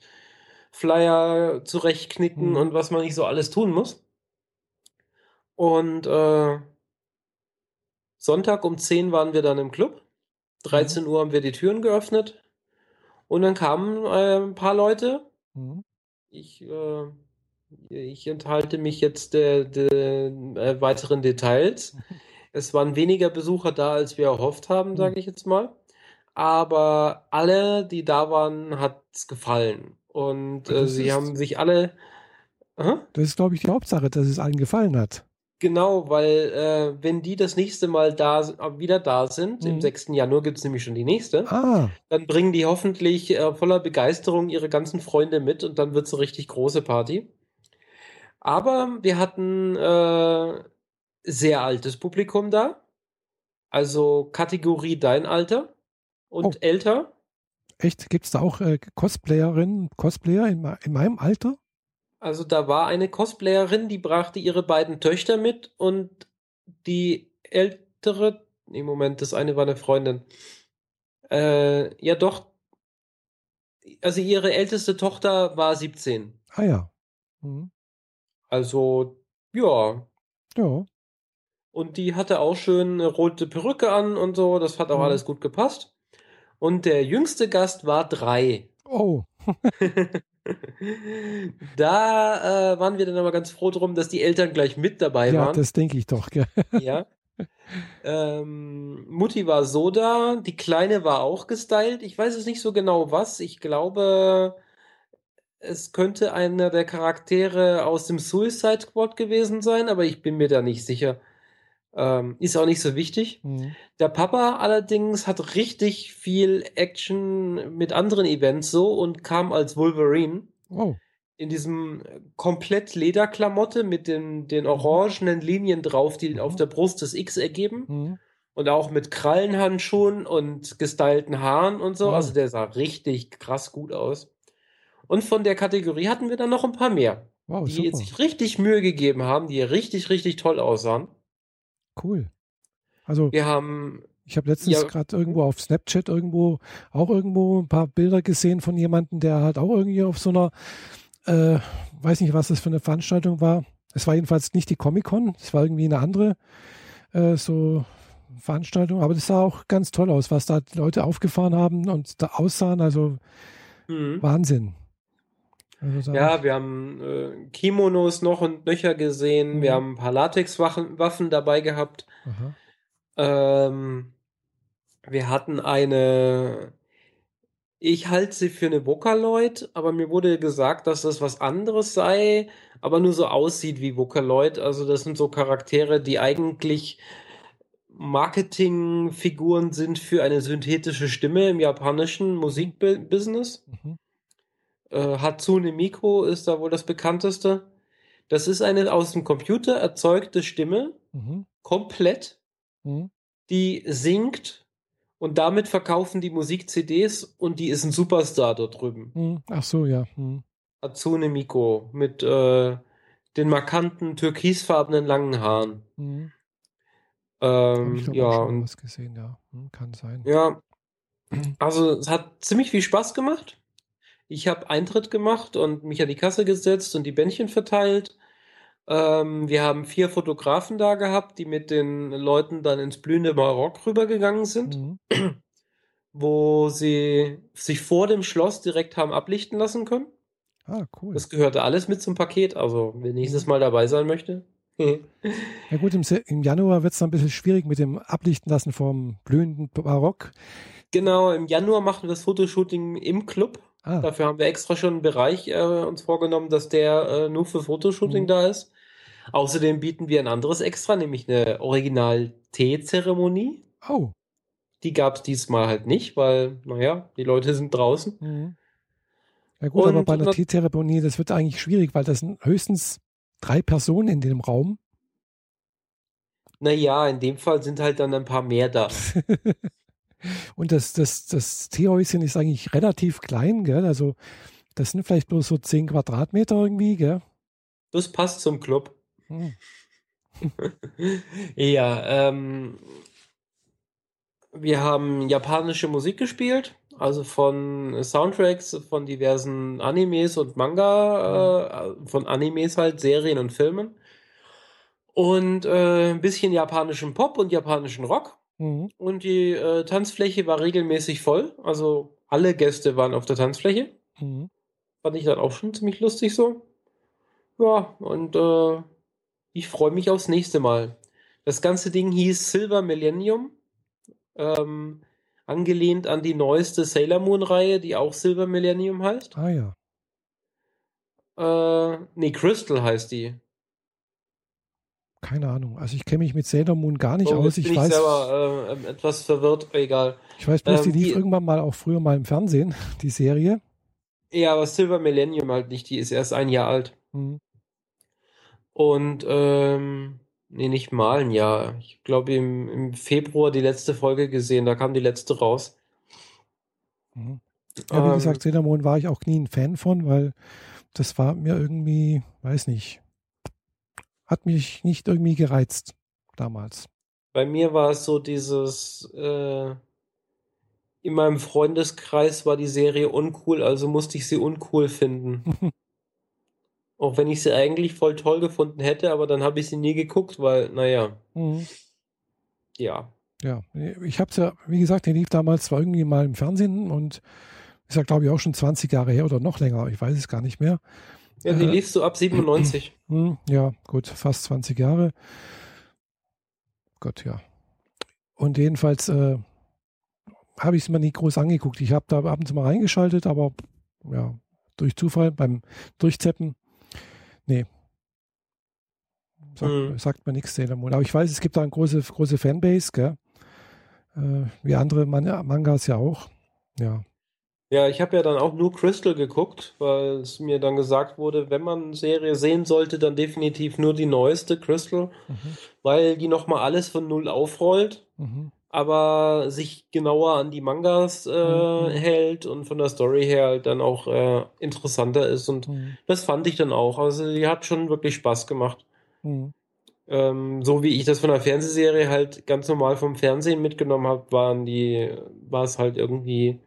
Flyer zurechtknicken mhm. und was man nicht so alles tun muss. Und äh, Sonntag um 10 waren wir dann im Club. 13 mhm. Uhr haben wir die Türen geöffnet. Und dann kamen äh, ein paar Leute. Mhm. Ich, äh, ich enthalte mich jetzt der, der äh, weiteren Details. Es waren weniger Besucher da, als wir erhofft haben, sage hm. ich jetzt mal. Aber alle, die da waren, hat es gefallen. Und äh, sie haben sich alle. Aha? Das ist, glaube ich, die Hauptsache, dass es allen gefallen hat. Genau, weil äh, wenn die das nächste Mal da wieder da sind, mhm. im 6. Januar gibt es nämlich schon die nächste, ah. dann bringen die hoffentlich äh, voller Begeisterung ihre ganzen Freunde mit und dann wird es eine richtig große Party. Aber wir hatten äh, sehr altes Publikum da. Also Kategorie dein Alter und oh. älter. Echt? Gibt es da auch äh, Cosplayerinnen, Cosplayer in, in meinem Alter? Also da war eine Cosplayerin, die brachte ihre beiden Töchter mit und die ältere, im Moment, das eine war eine Freundin. Äh, ja doch, also ihre älteste Tochter war 17. Ah ja. Mhm. Also, ja. Ja. Und die hatte auch schön eine rote Perücke an und so. Das hat auch mhm. alles gut gepasst. Und der jüngste Gast war drei. Oh. da äh, waren wir dann aber ganz froh drum, dass die Eltern gleich mit dabei ja, waren. Ja, das denke ich doch. Gell? ja. Ähm, Mutti war so da, die Kleine war auch gestylt. Ich weiß es nicht so genau was. Ich glaube, es könnte einer der Charaktere aus dem Suicide Squad gewesen sein, aber ich bin mir da nicht sicher. Ähm, ist auch nicht so wichtig. Mhm. Der Papa allerdings hat richtig viel Action mit anderen Events so und kam als Wolverine Oh. in diesem komplett Lederklamotte mit den, den orangenen Linien drauf, die Mhm. auf der Brust das X ergeben. Mhm. Und auch mit Krallenhandschuhen und gestylten Haaren und so. Also der sah richtig krass gut aus. Und von der Kategorie hatten wir dann noch ein paar mehr, Wow, die super. sich richtig Mühe gegeben haben, die richtig, richtig toll aussahen. Cool. Also Wir haben, ich habe letztens Ja. gerade irgendwo auf Snapchat irgendwo auch irgendwo ein paar Bilder gesehen von jemandem, der halt auch irgendwie auf so einer, äh, weiß nicht, was das für eine Veranstaltung war. Es war jedenfalls nicht die Comic-Con, es war irgendwie eine andere äh, so Veranstaltung, aber das sah auch ganz toll aus, was da die Leute aufgefahren haben und da aussahen, also hm, Wahnsinn. Also ja, wir haben äh, Kimonos noch und nöcher gesehen. Mhm. Wir haben ein paar Latexwaffen Waffen dabei gehabt. Ähm, wir hatten eine, ich halte sie für eine Vocaloid, aber mir wurde gesagt, dass das was anderes sei, aber nur so aussieht wie Vocaloid. Also das sind so Charaktere, die eigentlich Marketingfiguren sind für eine synthetische Stimme im japanischen Musikbusiness. Mhm. Äh, Hatsune Miku ist da wohl das bekannteste. Das ist eine aus dem Computer erzeugte Stimme, Mhm. komplett Mhm. die singt und damit verkaufen die Musik-CDs und die ist ein Superstar dort drüben. Mhm. Ach so, ja. Mhm. Hatsune Miku mit äh, den markanten türkisfarbenen langen Haaren. Mhm. Ähm, ich ja, schon was gesehen, ja. Hm, kann sein. ja, also es hat ziemlich viel Spaß gemacht. Ich habe Eintritt gemacht und mich an die Kasse gesetzt und die Bändchen verteilt. Ähm, wir haben vier Fotografen da gehabt, die mit den Leuten dann ins blühende Marokk rübergegangen sind. Mhm. wo sie sich vor dem Schloss direkt haben ablichten lassen können. Ah, cool. Das gehörte alles mit zum Paket. Also, wer nächstes Mhm. Mal dabei sein möchte. Ja gut, im, im Januar wird es dann ein bisschen schwierig mit dem Ablichten lassen vom blühenden Barock. genau, im Januar machen wir das Fotoshooting im Club. Ah, Dafür haben wir extra schon einen Bereich äh, uns vorgenommen, dass der äh, nur für Fotoshooting Mhm. da ist. Außerdem bieten wir ein anderes extra, nämlich eine Original-Tee-Zeremonie. oh. Die gab es diesmal halt nicht, weil, naja, die Leute sind draußen. Mhm. Ja gut, aber Und bei einer Teezeremonie, das wird eigentlich schwierig, weil das sind höchstens drei Personen in dem Raum. Naja, in dem Fall sind halt dann ein paar mehr da. Und das, das, das Teehäuschen ist eigentlich relativ klein, gell? Also das sind vielleicht bloß so zehn Quadratmeter irgendwie, gell? Das passt zum Club. Hm. Ja, ähm, wir haben japanische Musik gespielt, also von Soundtracks von diversen Animes und Manga, äh, von Animes halt, Serien und Filmen. Und äh, ein bisschen japanischen Pop und japanischen Rock. Mhm. Und die äh, Tanzfläche war regelmäßig voll. Also alle Gäste waren auf der Tanzfläche. Mhm. Fand ich dann auch schon ziemlich lustig so. Ja, und äh, ich freue mich aufs nächste Mal. Das ganze Ding hieß Silver Millennium, ähm, angelehnt an die neueste Sailor Moon-Reihe, die auch Silver Millennium heißt. Ah ja. Äh, nee, Crystal heißt die. Keine Ahnung. Also ich kenne mich mit Sailor Moon gar nicht Oh, aus. Ich bin ich weiß, selber äh, ähm, etwas verwirrt, egal. ich weiß bloß, die ähm, lief die- irgendwann mal auch früher mal im Fernsehen, die Serie. Ja, aber Silver Millennium halt nicht, die ist erst ein Jahr alt. Mhm. Und, ähm, nee, nicht mal ein Jahr. Ich glaube, im, im Februar die letzte Folge gesehen, da kam die letzte raus. Mhm. Ja, wie Ähm, gesagt, Moon war ich auch nie ein Fan von, weil das war mir irgendwie, weiß nicht, hat mich nicht irgendwie gereizt damals. Bei mir war es so dieses, äh, in meinem Freundeskreis war die Serie uncool, also musste ich sie uncool finden. Auch wenn ich sie eigentlich voll toll gefunden hätte, aber dann habe ich sie nie geguckt, weil, naja, Mhm. ja. Ja, ich habe es ja, wie gesagt, der lief damals zwar irgendwie mal im Fernsehen und ist ja, glaube ich, auch schon 20 Jahre her oder noch länger, ich weiß es gar nicht mehr. Ja, die Äh, liefst du ab 97. Hm, ja, gut, fast 20 Jahre. Gott, ja. Und jedenfalls äh, habe ich es mir nie groß angeguckt. Ich habe da ab und zu mal reingeschaltet, aber ja, durch Zufall beim Durchzeppen. Nee. Sagt, mhm. sagt man nichts Sailor Moon. Aber ich weiß, es gibt da eine große, große Fanbase, gell? Äh, wie andere Man Mangas ja auch. Ja. Ja, ich habe ja dann auch nur Crystal geguckt, weil es mir dann gesagt wurde, wenn man eine Serie sehen sollte, dann definitiv nur die neueste Crystal, mhm. weil die nochmal alles von null aufrollt, mhm. aber sich genauer an die Mangas äh, mhm. hält und von der Story her halt dann auch äh, interessanter ist. Und mhm. das fand ich dann auch. Also die hat schon wirklich Spaß gemacht. Mhm. Ähm, so wie ich das von der Fernsehserie halt ganz normal vom Fernsehen mitgenommen habe, waren die, war es halt irgendwie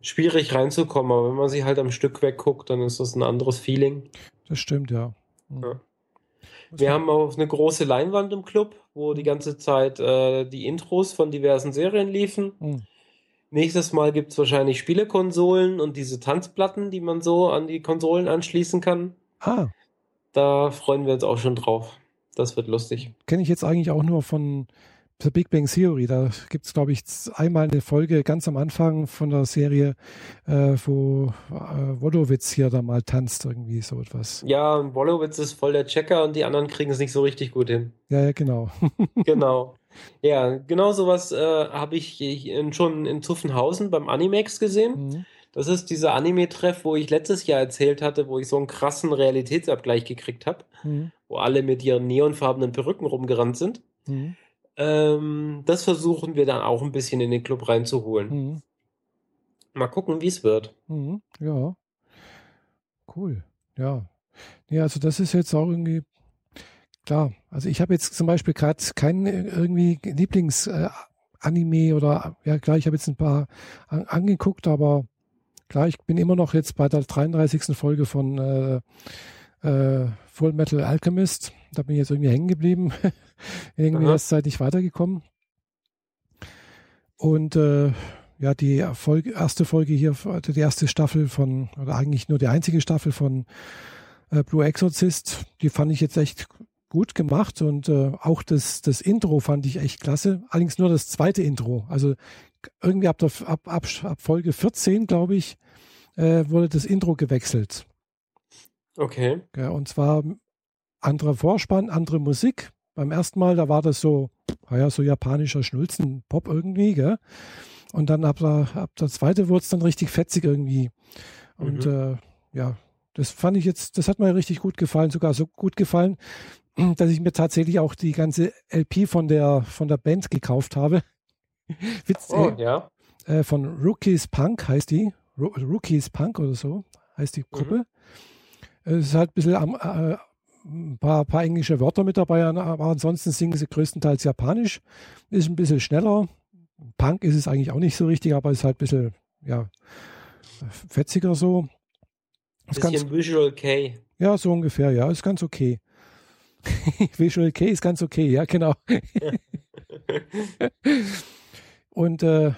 schwierig reinzukommen, aber wenn man sie halt am Stück wegguckt, dann ist das ein anderes Feeling. Das stimmt, ja. Mhm. ja. Wir haben auch eine große Leinwand im Club, wo die ganze Zeit äh, die Intros von diversen Serien liefen. Mhm. Nächstes Mal gibt es wahrscheinlich Spielekonsolen und diese Tanzplatten, die man so an die Konsolen anschließen kann. Ah. Da freuen wir uns auch schon drauf. Das wird lustig. Kenne ich jetzt eigentlich auch nur von The Big Bang Theory. Da gibt es, glaube ich, einmal eine Folge ganz am Anfang von der Serie, äh, wo äh, Wolowitz hier da mal tanzt, irgendwie so etwas. Ja, Wolowitz ist voll der Checker und die anderen kriegen es nicht so richtig gut hin. Ja, ja, genau. genau. Ja, genau sowas äh, habe ich schon in Zuffenhausen beim Animex gesehen. Mhm. Das ist dieser Anime-Treff, wo ich letztes Jahr erzählt hatte, wo ich so einen krassen Realitätsabgleich gekriegt habe, mhm. wo alle mit ihren neonfarbenen Perücken rumgerannt sind. Mhm. Ähm, das versuchen wir dann auch ein bisschen in den Club reinzuholen. Mhm. Mal gucken, wie es wird. Mhm. Ja. Cool. Ja. Ja, also das ist jetzt auch irgendwie klar. Also ich habe jetzt zum Beispiel gerade keinen äh, irgendwie Lieblings-Anime äh, oder ja klar, ich habe jetzt ein paar an, angeguckt, aber klar, ich bin immer noch jetzt bei der 33. Folge von äh, äh, Full Metal Alchemist. Da bin ich jetzt irgendwie hängen geblieben. irgendwie Aha. erst Zeit nicht weitergekommen. Und äh, ja, die Folge, erste Folge hier, die erste Staffel von, oder eigentlich nur die einzige Staffel von äh, Blue Exorcist, die fand ich jetzt echt gut gemacht und äh, auch das, das Intro fand ich echt klasse. Allerdings nur das zweite Intro. Also irgendwie ab, der, ab, ab, ab Folge 14, glaube ich, äh, wurde das Intro gewechselt. Okay. Ja, und zwar anderer Vorspann, andere Musik. Beim ersten Mal, da war das so, naja, so japanischer Schnulzen-Pop irgendwie, gell? Und dann ab der, ab der zweite wurde es dann richtig fetzig irgendwie. Und mhm. äh, ja, das fand ich jetzt, das hat mir richtig gut gefallen, sogar so gut gefallen, dass ich mir tatsächlich auch die ganze LP von der, von der Band gekauft habe. Witz, oh, ja. Äh, von Rookies Punk heißt die. Rookies Punk oder so heißt die Gruppe. Mhm. Es ist halt ein bisschen am, äh, ein paar, paar, englische Wörter mit dabei, aber ansonsten singen sie größtenteils Japanisch. Ist ein bisschen schneller. Punk ist es eigentlich auch nicht so richtig, aber ist halt ein bisschen, ja, fetziger so. Ist bisschen ganz, Visual K. Ja, so ungefähr, ja, ist ganz okay. Visual K ist ganz okay, ja, genau. Und äh,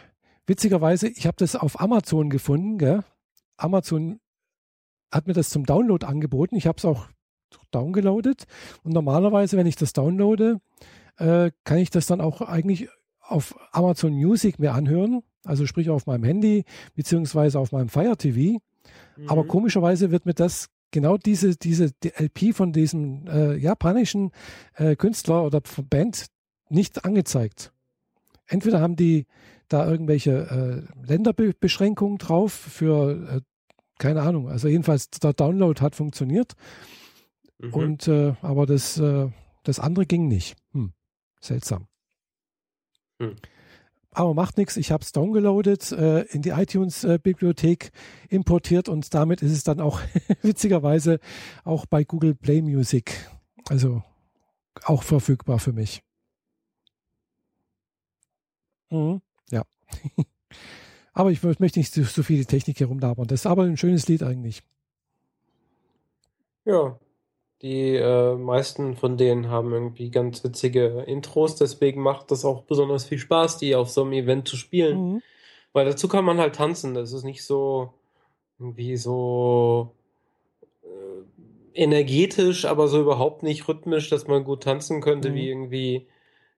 witzigerweise, ich habe das auf Amazon gefunden, gell? Amazon hat mir das zum Download angeboten. Ich habe es auch downgeloadet. Und normalerweise, wenn ich das downloade, äh, kann ich das dann auch eigentlich auf Amazon Music mir anhören. Also sprich auf meinem Handy beziehungsweise auf meinem Fire TV. Mhm. Aber komischerweise wird mir das genau diese, diese LP von diesem äh, japanischen äh, Künstler oder Band nicht angezeigt. Entweder haben die da irgendwelche äh, Länderbeschränkungen drauf für äh, keine Ahnung. Also jedenfalls der Download hat funktioniert. Mhm. Und äh, aber das, äh, das andere ging nicht. Hm. Seltsam. Hm. Aber macht nichts, ich habe es downgeloadet, äh, in die iTunes-Bibliothek importiert und damit ist es dann auch witzigerweise auch bei Google Play Music, also auch verfügbar für mich. Mhm. Ja. Aber ich möchte nicht so, so viel Technik herumlabern. Das ist aber ein schönes Lied eigentlich. Ja, die äh, meisten von denen haben irgendwie ganz witzige Intros, deswegen macht das auch besonders viel Spaß, die auf so einem Event zu spielen. Mhm. Weil dazu kann man halt tanzen. Das ist nicht so irgendwie so äh, energetisch, aber so überhaupt nicht rhythmisch, dass man gut tanzen könnte, mhm. wie irgendwie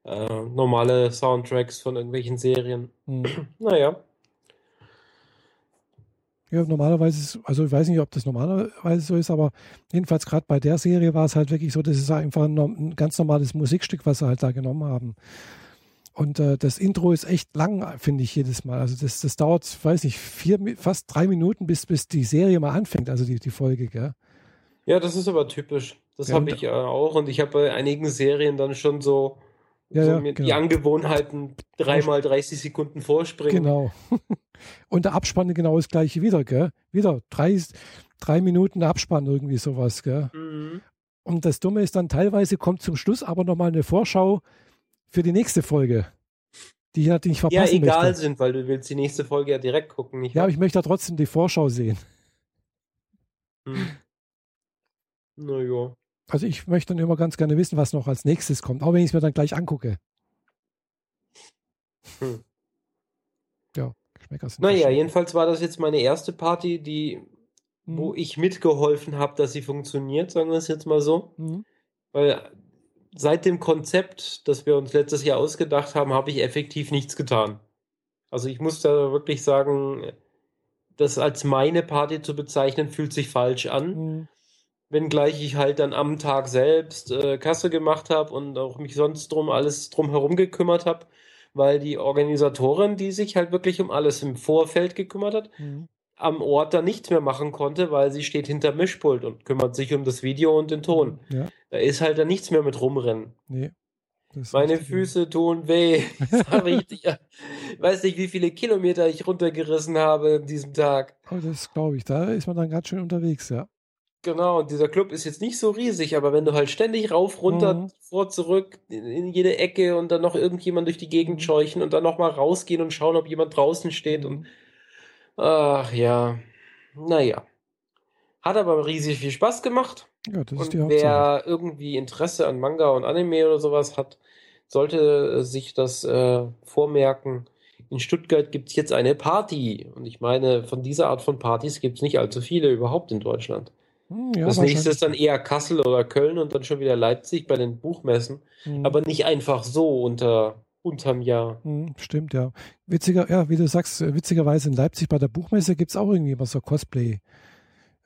äh, normale Soundtracks von irgendwelchen Serien. Mhm. naja. Ja, normalerweise, ist, also ich weiß nicht, ob das normalerweise so ist, aber jedenfalls gerade bei der Serie war es halt wirklich so, das ist einfach ein, ein ganz normales Musikstück, was sie halt da genommen haben. Und äh, das Intro ist echt lang, finde ich jedes Mal. Also das, das dauert, weiß nicht, vier, fast drei Minuten, bis, bis die Serie mal anfängt, also die, die Folge, gell? Ja, das ist aber typisch. Das Ja, habe ich äh, auch und ich habe bei einigen Serien dann schon so, Ja, so ja, die genau. Angewohnheiten dreimal 30 Sekunden vorspringen. Genau. Und der Abspann genau das gleiche wieder, gell? Wieder drei, drei Minuten Abspann, irgendwie sowas, gell? Mhm. Und das Dumme ist dann teilweise kommt zum Schluss aber nochmal eine Vorschau für die nächste Folge, die ich natürlich nicht Ja, verpassen egal möchte. sind, weil du willst die nächste Folge ja direkt gucken, nicht Ja, aber ich möchte ja trotzdem die Vorschau sehen. Hm. Naja. Also ich möchte dann immer ganz gerne wissen, was noch als nächstes kommt, auch wenn ich es mir dann gleich angucke. Hm. Ja, Geschmäcker sind Naja, jedenfalls war das jetzt meine erste Party, die, wo Mhm. ich mitgeholfen habe, dass sie funktioniert, sagen wir es jetzt mal so. Mhm. Weil seit dem Konzept, das wir uns letztes Jahr ausgedacht haben, habe ich effektiv nichts getan. Also ich muss da wirklich sagen, das als meine Party zu bezeichnen, fühlt sich falsch an. Mhm. Wenngleich ich halt dann am Tag selbst äh, Kasse gemacht habe und auch mich sonst drum alles drumherum gekümmert habe, weil die Organisatorin, die sich halt wirklich um alles im Vorfeld gekümmert hat, Mhm. am Ort dann nichts mehr machen konnte, weil sie steht hinter Mischpult und kümmert sich um das Video und den Ton. Ja, Da ist halt dann nichts mehr mit rumrennen. nee. Meine. Füße tun weh. Richtig, ich weiß nicht, wie viele Kilometer ich runtergerissen habe an diesem Tag. Oh, das glaube ich. Da ist man dann ganz schön unterwegs, ja. Genau, und dieser Club ist jetzt nicht so riesig, aber wenn du halt ständig rauf, runter, Mhm. vor, zurück, in, jede Ecke und dann noch irgendjemand durch die Gegend Mhm. scheuchen und dann nochmal rausgehen und schauen, ob jemand draußen steht und Mhm. ach ja, naja. Hat aber riesig viel Spaß gemacht. Ja, das ist Und die Hauptsache. wer irgendwie Interesse an Manga und Anime oder sowas hat, sollte äh, sich das äh, vormerken. In Stuttgart gibt es jetzt eine Party. Und ich meine, von dieser Art von Partys gibt es nicht allzu viele überhaupt in Deutschland. Hm, ja, das nächste ist dann eher Kassel oder Köln und dann schon wieder Leipzig bei den Buchmessen. Mhm. Aber nicht einfach so unter, unterm Jahr. Hm, Stimmt, ja. Witziger, ja, wie du sagst, witzigerweise in Leipzig bei der Buchmesse gibt es auch irgendwie immer so Cosplay.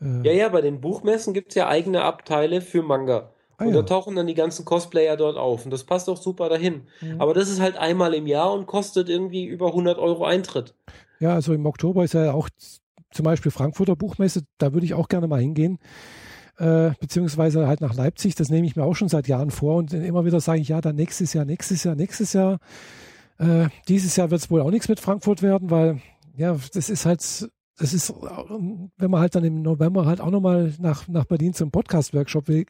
Äh, Ja, ja, bei den Buchmessen gibt es ja eigene Abteile für Manga. ah, Und ja. da tauchen dann die ganzen Cosplayer dort auf. Und das passt auch super dahin. Hm. Aber das ist halt einmal im Jahr und kostet irgendwie über 100 Euro Eintritt. Ja, also im Oktober ist ja auch zum Beispiel Frankfurter Buchmesse, da würde ich auch gerne mal hingehen. Äh, beziehungsweise halt nach Leipzig, das nehme ich mir auch schon seit Jahren vor und immer wieder sage ich, ja, dann nächstes Jahr, nächstes Jahr, nächstes Jahr. Äh, dieses Jahr wird es wohl auch nichts mit Frankfurt werden, weil ja, das ist halt, das ist, wenn man halt dann im November halt auch nochmal nach, nach Berlin zum Podcast-Workshop will,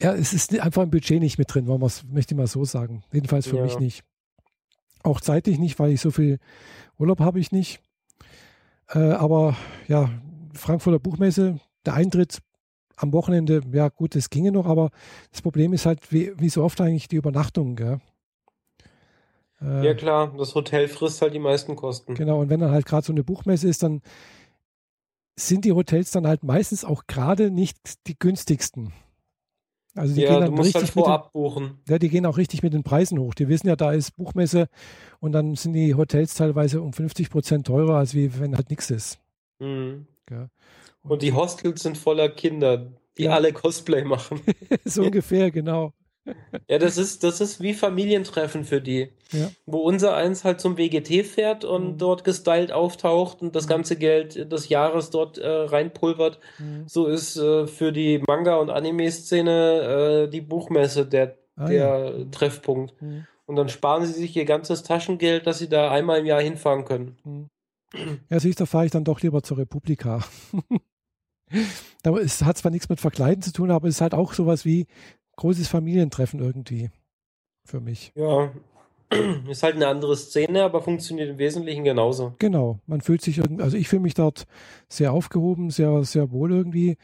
ja, es ist einfach im Budget nicht mit drin, wollen wir's- möchte ich mal so sagen. Jedenfalls für Ja. mich nicht. Auch zeitlich nicht, weil ich so viel Urlaub habe ich nicht. Äh, aber ja, Frankfurter Buchmesse, der Eintritt am Wochenende, ja gut, das ginge noch, aber das Problem ist halt, wie, wie so oft eigentlich die Übernachtung, gell? Äh, Ja, klar, das Hotel frisst halt die meisten Kosten. Genau, und wenn dann halt gerade so eine Buchmesse ist, dann sind die Hotels dann halt meistens auch gerade nicht die günstigsten. Also die Ja, gehen du dann musst richtig halt mit den, vorab buchen. ja, die gehen auch richtig mit den Preisen hoch. Die wissen ja, da ist Buchmesse und dann sind die Hotels teilweise um 50 Prozent teurer, als wie wenn halt nichts ist. Mhm. Gell? Und die Hostels sind voller Kinder, die Ja. alle Cosplay machen. so ungefähr, genau. Ja, das ist, das ist wie Familientreffen für die. Ja. Wo unser eins halt zum WGT fährt und Mhm. dort gestylt auftaucht und das Mhm. ganze Geld des Jahres dort äh, reinpulvert. Mhm. So ist äh, für die Manga- und Anime-Szene äh, die Buchmesse der, Ah, der ja. Treffpunkt. Mhm. Und dann sparen sie sich ihr ganzes Taschengeld, dass sie da einmal im Jahr hinfahren können. Mhm. Ja, siehst du, da fahre ich dann doch lieber zur Republika. aber es hat zwar nichts mit Verkleiden zu tun, aber es ist halt auch sowas wie großes Familientreffen irgendwie für mich. Ja, ist halt eine andere Szene, aber funktioniert im Wesentlichen genauso. Genau, man fühlt sich irgendwie, also ich fühle mich dort sehr aufgehoben, sehr, sehr wohl irgendwie.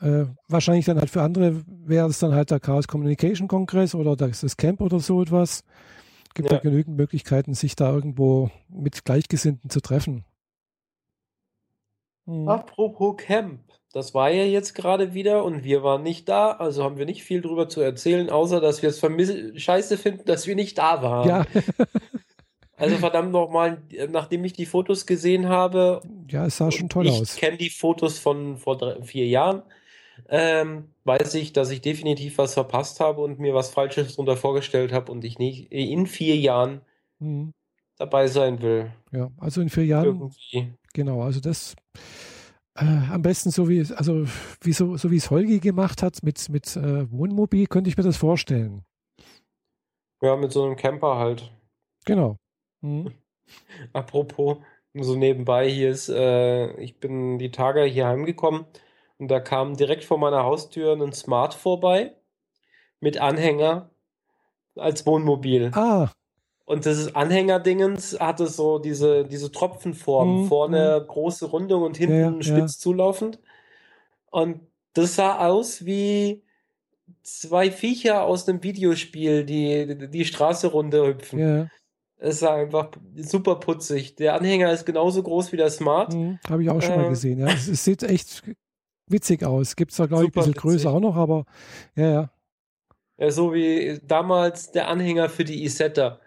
Äh, wahrscheinlich dann halt für andere wäre es dann halt der Chaos Communication Kongress oder das, Camp oder so etwas. Gibt Ja. da genügend Möglichkeiten, sich da irgendwo mit Gleichgesinnten zu treffen. Mhm. Apropos Camp, das war ja jetzt gerade wieder und wir waren nicht da, also haben wir nicht viel drüber zu erzählen, außer dass wir es scheiße finden, dass wir nicht da waren. Ja, Also verdammt nochmal, nachdem ich die Fotos gesehen habe, Ja, es sah schon toll ich aus. Ich kenne die Fotos von vor drei, vier Jahren. Ähm, weiß ich, dass ich definitiv was verpasst habe und mir was Falsches darunter vorgestellt habe und ich nicht in vier Jahren mhm. dabei sein will. Ja, also in vier Jahren. Irgendwie. Genau, also das äh, am besten so wie, also wie so, so wie es Holgi gemacht hat mit, mit äh, Wohnmobil, könnte ich mir das vorstellen. Ja, mit so einem Camper halt. Genau. Mhm. Apropos, so nebenbei hier ist, äh, ich bin die Tage hier heimgekommen und da kam direkt vor meiner Haustür ein Smart vorbei mit Anhänger als Wohnmobil. Ah. Und das Anhängerdingens hatte so diese, diese Tropfenform. Mhm. Vorne mhm. große Rundung und hinten ja, spitz ja. zulaufend. Und das sah aus wie zwei Viecher aus einem Videospiel, die die Straße runter hüpfen. Ja. Es sah einfach super putzig. Der Anhänger ist genauso groß wie der Smart. Mhm, Habe ich auch schon äh, mal gesehen. Ja. Es, es, sieht echt witzig aus. Gibt es da, glaube ich, ein bisschen witzig. größer auch noch, aber ja, ja. Ja, so wie damals der Anhänger für die Isetta.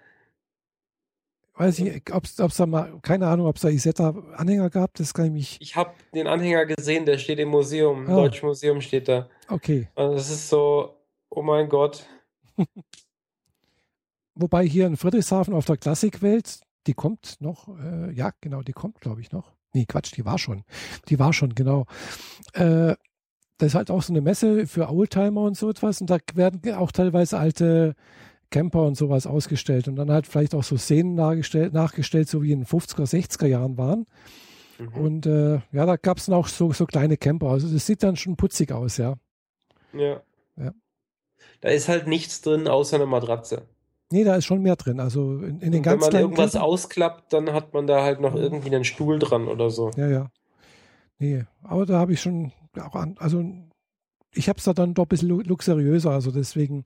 Weiß ich, ob es da mal, keine Ahnung, ob es da Isetta-Anhänger gab, das kann ich mich. Ich habe den Anhänger gesehen, der steht im Museum, im ah. Deutschen Museum steht da. Okay. Und das ist so, oh mein Gott. Wobei hier in Friedrichshafen auf der Klassikwelt, die kommt noch, äh, ja, genau, die kommt, glaube ich, noch. Nee, Quatsch, die war schon. Die war schon, genau. Äh, das ist halt auch so eine Messe für Oldtimer und so etwas. Und da werden auch teilweise alte Camper und sowas ausgestellt. Und dann halt vielleicht auch so Szenen nachgestellt, nachgestellt so wie in den 50er, 60er Jahren waren. Mhm. Und äh, ja, da gab es dann auch so, so kleine Camper. Also das sieht dann schon putzig aus, ja. Ja. ja. Da ist halt nichts drin außer eine Matratze. Nee, da ist schon mehr drin. Also in, in den ganzen. Wenn man irgendwas Kämpfen, ausklappt, dann hat man da halt noch irgendwie einen Stuhl dran oder so. Ja, ja. Nee, aber da habe ich schon auch an, also ich habe es da dann doch ein bisschen luxuriöser. Also deswegen,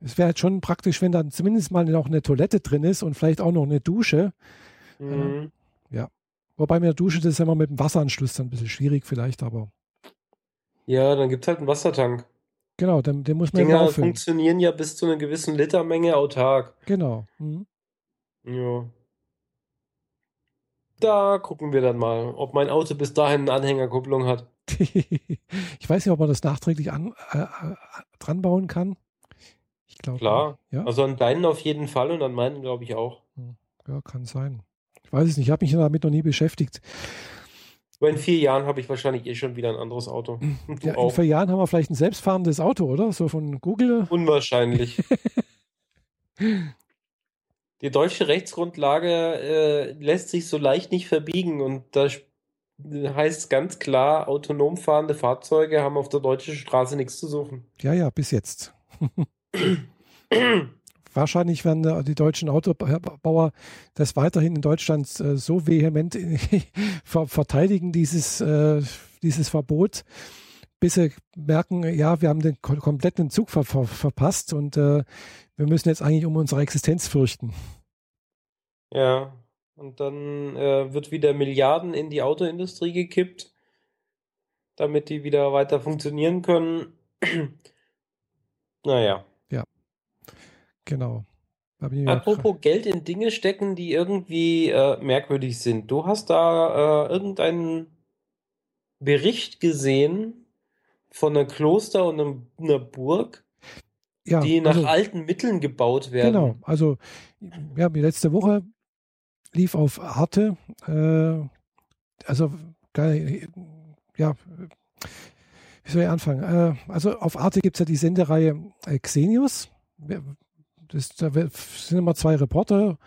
es wäre halt schon praktisch, wenn dann zumindest mal noch eine Toilette drin ist und vielleicht auch noch eine Dusche. Mhm. Äh, ja. Wobei mir Dusche, das ist ja immer mit dem Wasseranschluss dann ein bisschen schwierig vielleicht, aber. Ja, dann gibt es halt einen Wassertank. Genau, den, den muss man Dinger funktionieren ja bis zu einer gewissen Litermenge autark. Genau. Mhm. Ja. Da gucken wir dann mal, ob mein Auto bis dahin eine Anhängerkupplung hat. ich weiß nicht, ob man das nachträglich an, äh, äh dran bauen kann. Ich glaube. Klar. Ja? Also an deinen auf jeden Fall und an meinen glaube ich auch. Hm. Ja, kann sein. Ich weiß es nicht. Ich habe mich damit noch nie beschäftigt. Aber in vier Jahren habe ich wahrscheinlich eh schon wieder ein anderes Auto. Ja, in vier Jahren haben wir vielleicht ein selbstfahrendes Auto, oder? So von Google. Unwahrscheinlich. Die deutsche Rechtsgrundlage äh, lässt sich so leicht nicht verbiegen und da heißt ganz klar, autonom fahrende Fahrzeuge haben auf der deutschen Straße nichts zu suchen. Ja, ja, bis jetzt. Wahrscheinlich werden die deutschen Autobauer das weiterhin in Deutschland äh, so vehement verteidigen, dieses, äh, dieses Verbot, bis sie merken, ja, wir haben den kompletten Zug ver ver verpasst und äh, wir müssen jetzt eigentlich um unsere Existenz fürchten. Ja, und dann äh, wird wieder Milliarden in die Autoindustrie gekippt, damit die wieder weiter funktionieren können. naja. Ja, genau. Apropos Geld in Dinge stecken, die irgendwie äh, merkwürdig sind. Du hast da äh, irgendeinen Bericht gesehen von einem Kloster und einem, einer Burg, ja, die nach also, alten Mitteln gebaut werden. Genau, also wir haben die letzte Woche lief auf Arte. Äh, also, ja, wie soll ich anfangen? Äh, also auf Arte gibt es ja die Sendereihe äh, Xenius. Das, da sind immer zwei Reporter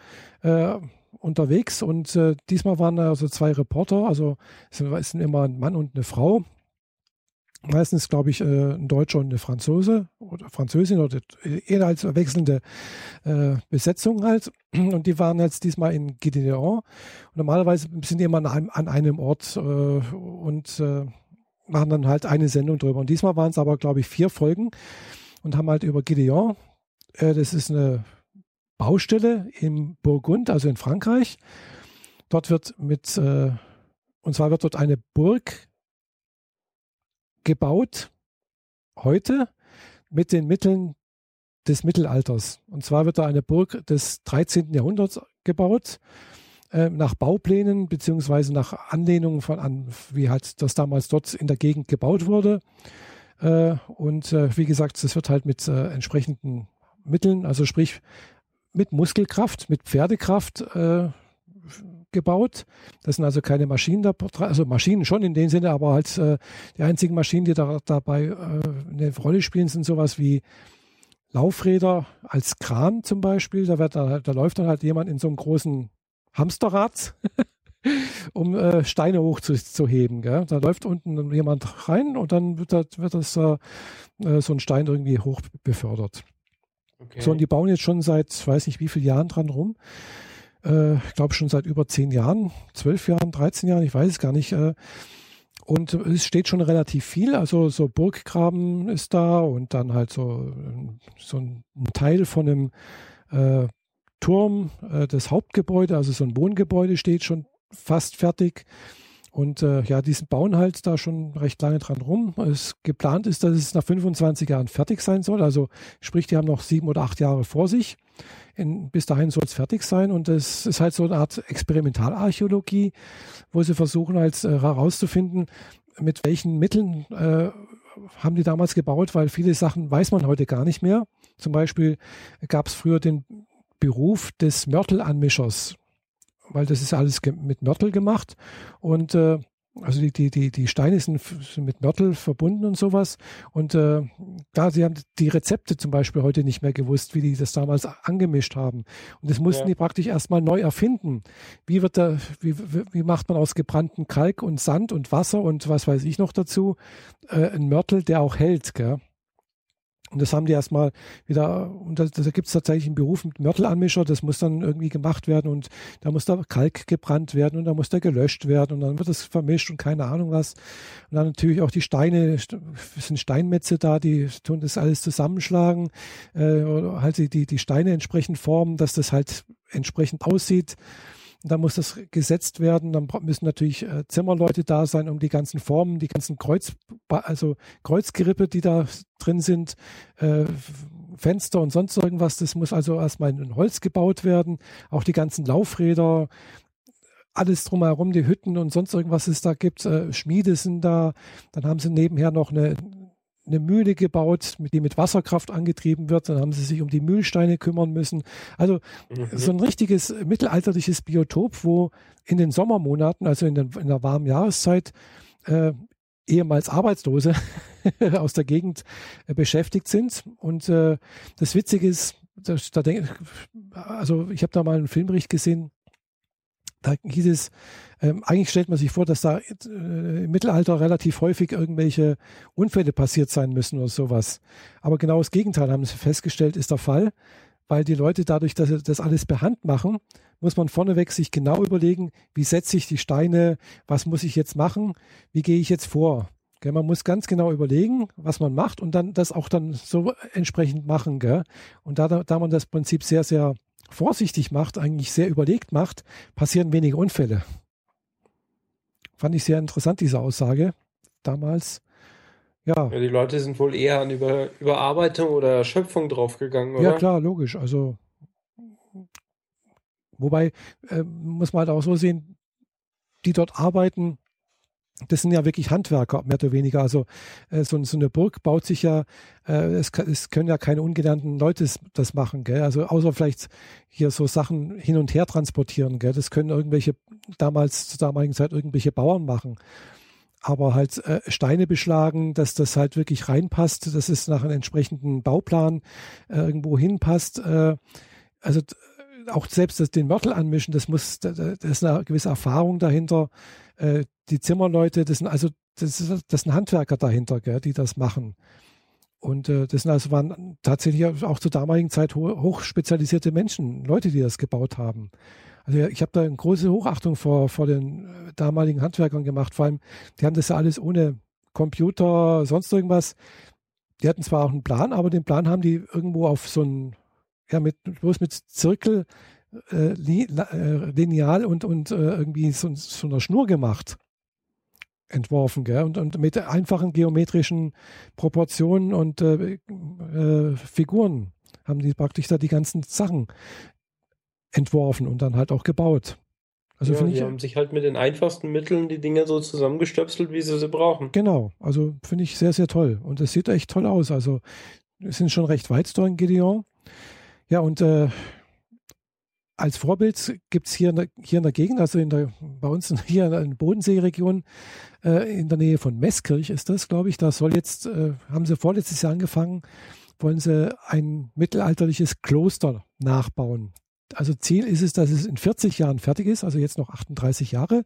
äh, unterwegs und äh, diesmal waren also zwei Reporter, also es sind immer ein Mann und eine Frau meistens, glaube ich, äh, ein Deutscher und eine Franzose oder Französin oder eher als wechselnde äh, Besetzung halt. Und die waren jetzt diesmal in Gideon. Und normalerweise sind die immer an einem, Ort äh, und äh, machen dann halt eine Sendung drüber. Und diesmal waren es aber, glaube ich, vier Folgen und haben halt über Gideon. Äh, das ist eine Baustelle im Burgund, also in Frankreich. Dort wird mit, äh, und zwar wird dort eine Burg gebaut, heute mit den Mitteln des Mittelalters. Und zwar wird da eine Burg des 13. Jahrhunderts gebaut. äh, nach Bauplänen beziehungsweise nach Anlehnungen von an, wie halt das damals dort in der Gegend gebaut wurde. Äh, und äh, wie gesagt, es wird halt mit äh, entsprechenden Mitteln, also sprich mit Muskelkraft, mit Pferdekraft äh, gebaut. Das sind also keine Maschinen, da, also Maschinen schon in dem Sinne, aber halt äh, die einzigen Maschinen, die da, dabei äh, eine Rolle spielen, sind sowas wie Laufräder als Kran zum Beispiel. Da, wird, da, da läuft dann halt jemand in so einem großen Hamsterrad, um äh, Steine hochzuheben. Da läuft unten jemand rein und dann wird, das, wird das äh, äh, so ein Stein irgendwie hoch befördert. Okay. So, und die bauen jetzt schon seit, weiß nicht wie viele Jahren dran rum. Äh, ich glaube schon seit über zehn Jahren, zwölf Jahren, 13 Jahren, ich weiß es gar nicht. Äh, und es steht schon relativ viel, also so Burggraben ist da und dann halt so, so ein Teil von einem äh, Turm äh, des Hauptgebäudes, also so ein Wohngebäude steht schon fast fertig. Und äh, ja, die bauen halt da schon recht lange dran rum. Es geplant ist, dass es nach 25 Jahren fertig sein soll. Also sprich, die haben noch sieben oder acht Jahre vor sich. In, bis dahin soll es fertig sein. Und es ist halt so eine Art Experimentalarchäologie, wo sie versuchen halt äh, herauszufinden, mit welchen Mitteln äh, haben die damals gebaut, weil viele Sachen weiß man heute gar nicht mehr. Zum Beispiel gab es früher den Beruf des Mörtelanmischers weil das ist alles mit Mörtel gemacht und äh, also die, die, die, die Steine sind, sind mit Mörtel verbunden und sowas. Und äh, da, sie haben die Rezepte zum Beispiel heute nicht mehr gewusst, wie die das damals angemischt haben. Und das mussten ja. die praktisch erstmal neu erfinden. Wie wird da, wie, wie macht man aus gebranntem Kalk und Sand und Wasser und was weiß ich noch dazu, äh, ein Mörtel, der auch hält, gell? Und das haben die erstmal wieder, und da, da gibt es tatsächlich einen Beruf mit Mörtelanmischer, das muss dann irgendwie gemacht werden und da muss da Kalk gebrannt werden und da muss der gelöscht werden und dann wird das vermischt und keine Ahnung was. Und dann natürlich auch die Steine, es sind Steinmetze da, die tun das alles zusammenschlagen, äh, oder halt die, die Steine entsprechend formen, dass das halt entsprechend aussieht. Da muss das gesetzt werden. Dann müssen natürlich äh, Zimmerleute da sein, um die ganzen Formen, die ganzen Kreuz, also Kreuzgerippe, die da drin sind, äh, Fenster und sonst irgendwas. Das muss also erstmal in Holz gebaut werden. Auch die ganzen Laufräder, alles drumherum, die Hütten und sonst irgendwas es da gibt. Äh, Schmiede sind da. Dann haben sie nebenher noch eine, eine Mühle gebaut, die mit Wasserkraft angetrieben wird. Dann haben sie sich um die Mühlsteine kümmern müssen. Also mhm. so ein richtiges mittelalterliches Biotop, wo in den Sommermonaten, also in, den, in der warmen Jahreszeit, äh, ehemals Arbeitslose aus der Gegend äh, beschäftigt sind. Und äh, das Witzige ist, das, da denk, also ich habe da mal einen Filmbericht gesehen, da hieß es, ähm, eigentlich stellt man sich vor, dass da äh, im Mittelalter relativ häufig irgendwelche Unfälle passiert sein müssen oder sowas. Aber genau das Gegenteil haben sie festgestellt, ist der Fall, weil die Leute dadurch, dass sie das alles per Hand machen, muss man vorneweg sich genau überlegen, wie setze ich die Steine, was muss ich jetzt machen, wie gehe ich jetzt vor. Gell, man muss ganz genau überlegen, was man macht und dann das auch dann so entsprechend machen. Gell? Und da, da man das Prinzip sehr, sehr vorsichtig macht, eigentlich sehr überlegt macht, passieren weniger Unfälle. Fand ich sehr interessant, diese Aussage damals. Ja. ja die Leute sind wohl eher an Über Überarbeitung oder Erschöpfung draufgegangen, oder? Ja, klar, logisch. Also, wobei, äh, muss man halt auch so sehen, die dort arbeiten, das sind ja wirklich Handwerker, mehr oder weniger. Also äh, so, so, eine Burg baut sich ja, äh, es, es, können ja keine ungelernten Leute das machen, gell? Also außer vielleicht hier so Sachen hin und her transportieren, gell? Das können irgendwelche, damals, zur damaligen Zeit irgendwelche Bauern machen. Aber halt äh, Steine beschlagen, dass das halt wirklich reinpasst, dass es nach einem entsprechenden Bauplan äh, irgendwo hinpasst. Äh, also auch selbst das, den Mörtel anmischen, das muss, da, da ist eine gewisse Erfahrung dahinter. Äh, die Zimmerleute, das sind also, das, ist, das sind Handwerker dahinter, gell, die das machen. Und äh, das sind also waren tatsächlich auch zur damaligen Zeit ho hochspezialisierte Menschen, Leute, die das gebaut haben. Also ich habe da eine große Hochachtung vor, vor den äh, damaligen Handwerkern gemacht. Vor allem, die haben das ja alles ohne Computer, sonst irgendwas. Die hatten zwar auch einen Plan, aber den Plan haben die irgendwo auf so ein, ja, mit, bloß mit Zirkel, äh, äh, Lineal und, und äh, irgendwie so, so einer Schnur gemacht entworfen, gell? Und, und mit einfachen geometrischen Proportionen und äh, äh, Figuren haben die praktisch da die ganzen Sachen entworfen und dann halt auch gebaut. Also ja, finde die ich. haben sich halt mit den einfachsten Mitteln die Dinge so zusammengestöpselt, wie sie sie brauchen. Genau, also finde ich sehr, sehr toll. Und es sieht echt toll aus. Also es sind schon recht weit in Gideon. Ja, und äh, als Vorbild gibt es hier, in der- hier in der Gegend, also in der, bei uns hier in der Bodenseeregion, äh, in der Nähe von Meßkirch ist das, glaube ich. Da soll jetzt, äh, haben sie vorletztes Jahr angefangen, wollen sie ein mittelalterliches Kloster nachbauen. Also Ziel ist es, dass es in 40 Jahren fertig ist, also jetzt noch 38 Jahre.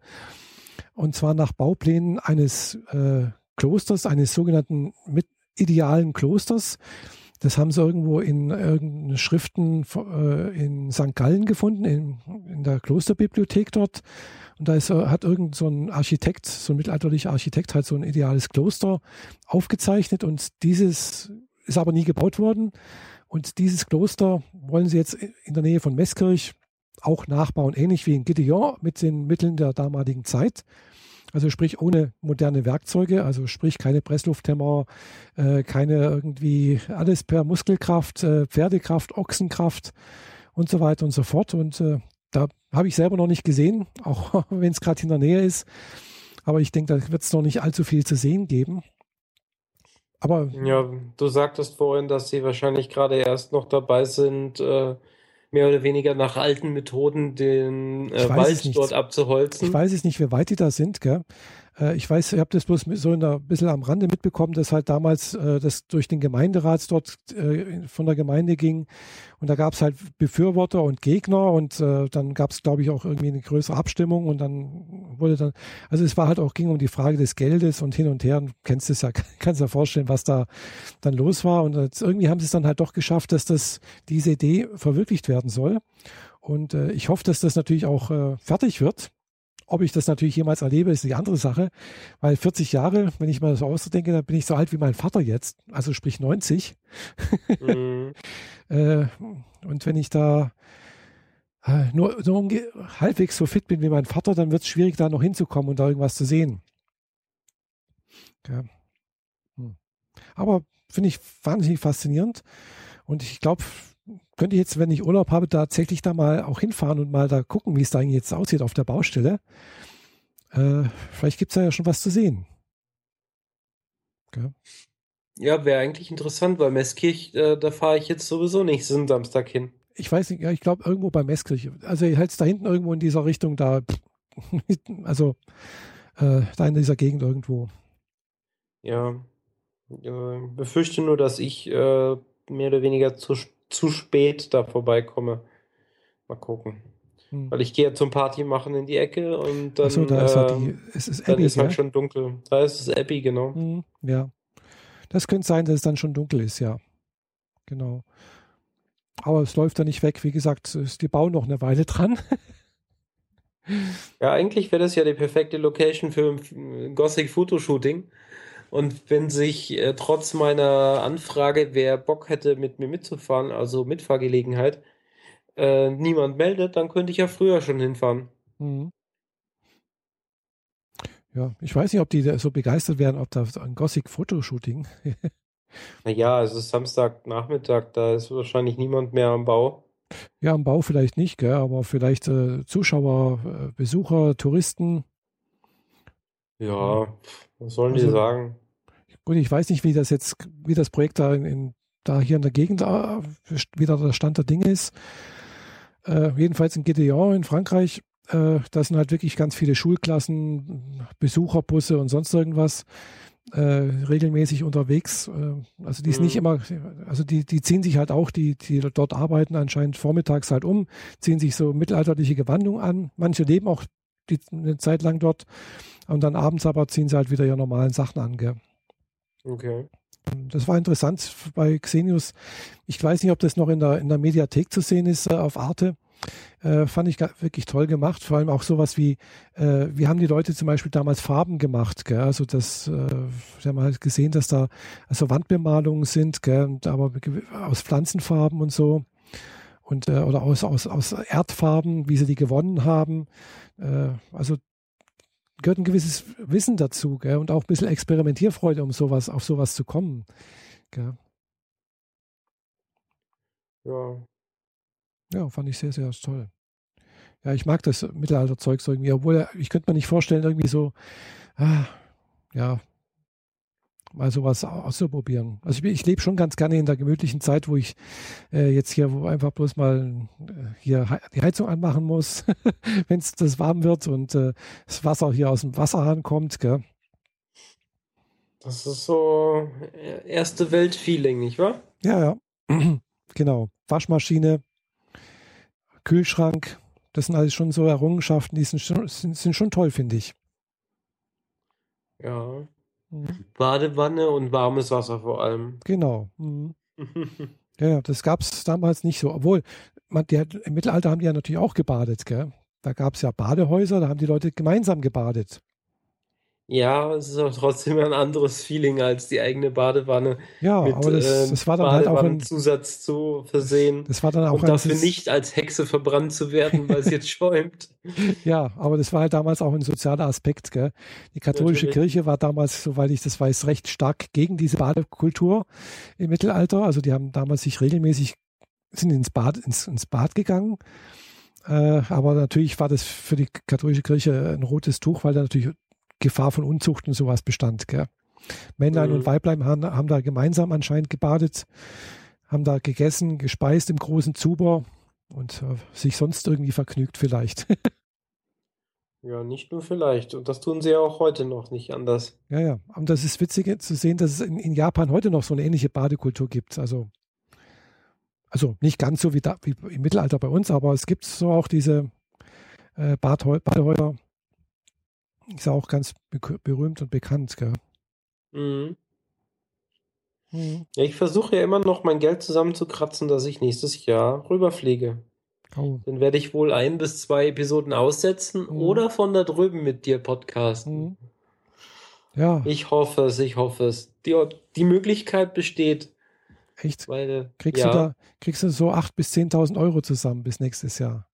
Und zwar nach Bauplänen eines äh, Klosters, eines sogenannten mit idealen Klosters. Das haben sie irgendwo in irgendeinen Schriften äh, in St. Gallen gefunden, in, in der Klosterbibliothek dort. Und da ist, äh, hat irgend so ein Architekt, so ein mittelalterlicher Architekt, halt so ein ideales Kloster aufgezeichnet. Und dieses ist aber nie gebaut worden. Und dieses Kloster wollen sie jetzt in der Nähe von Meßkirch auch nachbauen, ähnlich wie in Gideon mit den Mitteln der damaligen Zeit. Also sprich ohne moderne Werkzeuge, also sprich keine Presslufthämmer, äh, keine irgendwie alles per Muskelkraft, äh, Pferdekraft, Ochsenkraft und so weiter und so fort. Und äh, da habe ich selber noch nicht gesehen, auch wenn es gerade in der Nähe ist. Aber ich denke, da wird es noch nicht allzu viel zu sehen geben. Aber Ja, du sagtest vorhin, dass sie wahrscheinlich gerade erst noch dabei sind, äh, mehr oder weniger nach alten Methoden den äh, Wald dort abzuholzen. Ich weiß es nicht, wie weit die da sind. Gell? Äh, ich weiß, ich habe das bloß so ein bisschen am Rande mitbekommen, dass halt damals äh, das durch den Gemeinderat dort äh, von der Gemeinde ging. Und da gab es halt Befürworter und Gegner und äh, dann gab es, glaube ich, auch irgendwie eine größere Abstimmung und dann wurde dann, also es war halt auch, ging um die Frage des Geldes und hin und her. Und kennst es ja, kannst dir vorstellen, was da dann los war. Und irgendwie haben sie es dann halt doch geschafft, dass das diese Idee verwirklicht werden soll. Und äh, ich hoffe, dass das natürlich auch äh, fertig wird. Ob ich das natürlich jemals erlebe, ist die andere Sache. Weil 40 Jahre, wenn ich mal so ausdenke, dann bin ich so alt wie mein Vater jetzt, also sprich 90. Mhm. Äh, und wenn ich da äh, nur, nur halbwegs so fit bin wie mein Vater, dann wird es schwierig, da noch hinzukommen und da irgendwas zu sehen. Ja. Hm. Aber finde ich wahnsinnig faszinierend. Und ich glaube, könnte ich jetzt, wenn ich Urlaub habe, tatsächlich da mal auch hinfahren und mal da gucken, wie es da eigentlich jetzt aussieht auf der Baustelle. Äh, vielleicht gibt es da ja schon was zu sehen. Ja. Ja, wäre eigentlich interessant, weil Meßkirch, äh, da fahre ich jetzt sowieso nächsten Samstag hin. Ich weiß nicht, ja, ich glaube irgendwo bei Meßkirche. Also halt da hinten irgendwo in dieser Richtung da, also äh, da in dieser Gegend irgendwo. Ja, äh, befürchte nur, dass ich äh, mehr oder weniger zu, zu spät da vorbeikomme. Mal gucken. Hm. Weil ich gehe ja zum Party machen in die Ecke und dann, Achso, da ist ja äh, die, es ist dann Abby, ist halt gell? schon dunkel. Da ist es Abby, genau. Hm, ja. Das könnte sein, dass es dann schon dunkel ist, ja. Genau. Aber es läuft da nicht weg. Wie gesagt, es- die bauen noch eine Weile dran. Ja, eigentlich wäre das ja die perfekte Location für ein Gothic Fotoshooting. Und wenn sich äh, trotz meiner Anfrage, wer Bock hätte, mit mir mitzufahren, also Mitfahrgelegenheit, äh, niemand meldet, dann könnte ich ja früher schon hinfahren. Mhm. Ja, ich weiß nicht, ob die so begeistert werden, ob da ein Gothic-Fotoshooting. Naja, es ist Samstagnachmittag, da ist wahrscheinlich niemand mehr am Bau. Ja, am Bau vielleicht nicht, gell, aber vielleicht äh, Zuschauer, äh, Besucher, Touristen. Ja, was sollen die Also- sagen? Gut, ich weiß nicht, wie das jetzt, wie das Projekt da in, in da hier in der Gegend äh, wieder der Stand der Dinge ist. Äh, jedenfalls in Gideon in Frankreich, äh, da sind halt wirklich ganz viele Schulklassen, Besucherbusse und sonst irgendwas äh, regelmäßig unterwegs. Äh, also die ist Mhm. nicht immer, also die, die ziehen sich halt auch, die, die dort arbeiten, anscheinend vormittags halt um, ziehen sich so mittelalterliche Gewandung an. Manche leben auch die, eine Zeit lang dort und dann abends aber ziehen sie halt wieder ihre normalen Sachen an. Gell? Okay. Das war interessant bei Xenius. Ich weiß nicht, ob das noch in der, in der Mediathek zu sehen ist äh, auf Arte. Äh, fand ich wirklich toll gemacht. Vor allem auch sowas wie, äh, wie haben die Leute zum Beispiel damals Farben gemacht. Gell? Also das, äh, wir haben halt gesehen, dass da also Wandbemalungen sind, gell? Und aber aus Pflanzenfarben und so. Und, äh, oder aus, aus, aus Erdfarben, wie sie die gewonnen haben. Äh, also gehört ein gewisses Wissen dazu gell? und auch ein bisschen Experimentierfreude, um sowas, auf sowas zu kommen. Gell? Ja. Ja, fand ich sehr, sehr toll. ja, ich mag das Mittelalterzeug so irgendwie, obwohl ich könnte mir nicht vorstellen, irgendwie so, ah, ja, mal sowas auszuprobieren. Also ich, ich lebe schon ganz gerne in der gemütlichen Zeit, wo ich äh, jetzt hier, wo einfach bloß mal äh, hier die Heizung anmachen muss, wenn es das warm wird und äh, das Wasser hier aus dem Wasserhahn kommt. Gell? Das ist so äh, erste Welt-Feeling, nicht wahr? Ja, ja. genau. Waschmaschine, Kühlschrank, das sind alles schon so Errungenschaften, die sind schon, sind, sind schon toll, finde ich. Ja. Mhm. Badewanne und warmes Wasser vor allem. Genau. Mhm. ja, das gab es damals nicht so. Obwohl, man, die, im Mittelalter haben die ja natürlich auch gebadet, gell? Da gab es ja Badehäuser, da haben die Leute gemeinsam gebadet. Ja, es ist auch trotzdem ein anderes Feeling als die eigene Badewanne. Ja, mit, aber das, ähm, das war dann halt auch ein Zusatz zu versehen. Das war dann auch und dafür nicht als Hexe verbrannt zu werden, weil es jetzt schäumt. Ja, aber das war halt damals auch ein sozialer Aspekt. Gell? Die katholische Natürlich. Kirche war damals, soweit ich das weiß, recht stark gegen diese Badekultur im Mittelalter. Also die haben damals sich regelmäßig sind ins Bad ins, ins Bad gegangen. Äh, aber natürlich war das für die katholische Kirche ein rotes Tuch, weil da natürlich Gefahr von Unzucht und sowas bestand. Gell? Männlein mhm. und Weiblein haben, haben, da gemeinsam anscheinend gebadet, haben da gegessen, gespeist im großen Zuber und äh, sich sonst irgendwie vergnügt vielleicht. ja, nicht nur vielleicht. Und das tun sie ja auch heute noch nicht anders. Ja, ja. Und das ist witzig zu sehen, dass es in, in Japan heute noch so eine ähnliche Badekultur gibt. Also, also nicht ganz so wie, da, wie im Mittelalter bei uns, aber es gibt so auch diese äh, Badehäuser, ist ja auch ganz berühmt und bekannt, gell? Mhm. Mhm. Ja, ich versuche ja immer noch mein Geld zusammenzukratzen, dass ich nächstes Jahr rüberfliege. Oh. Dann werde ich wohl ein bis zwei Episoden aussetzen mhm. oder von da drüben mit dir podcasten. Mhm. Ja. Ich hoffe es, ich hoffe es. Die, die Möglichkeit besteht. Echt? Weil, kriegst, ja. du da, kriegst du so 8.000 bis 10.000 Euro zusammen bis nächstes Jahr?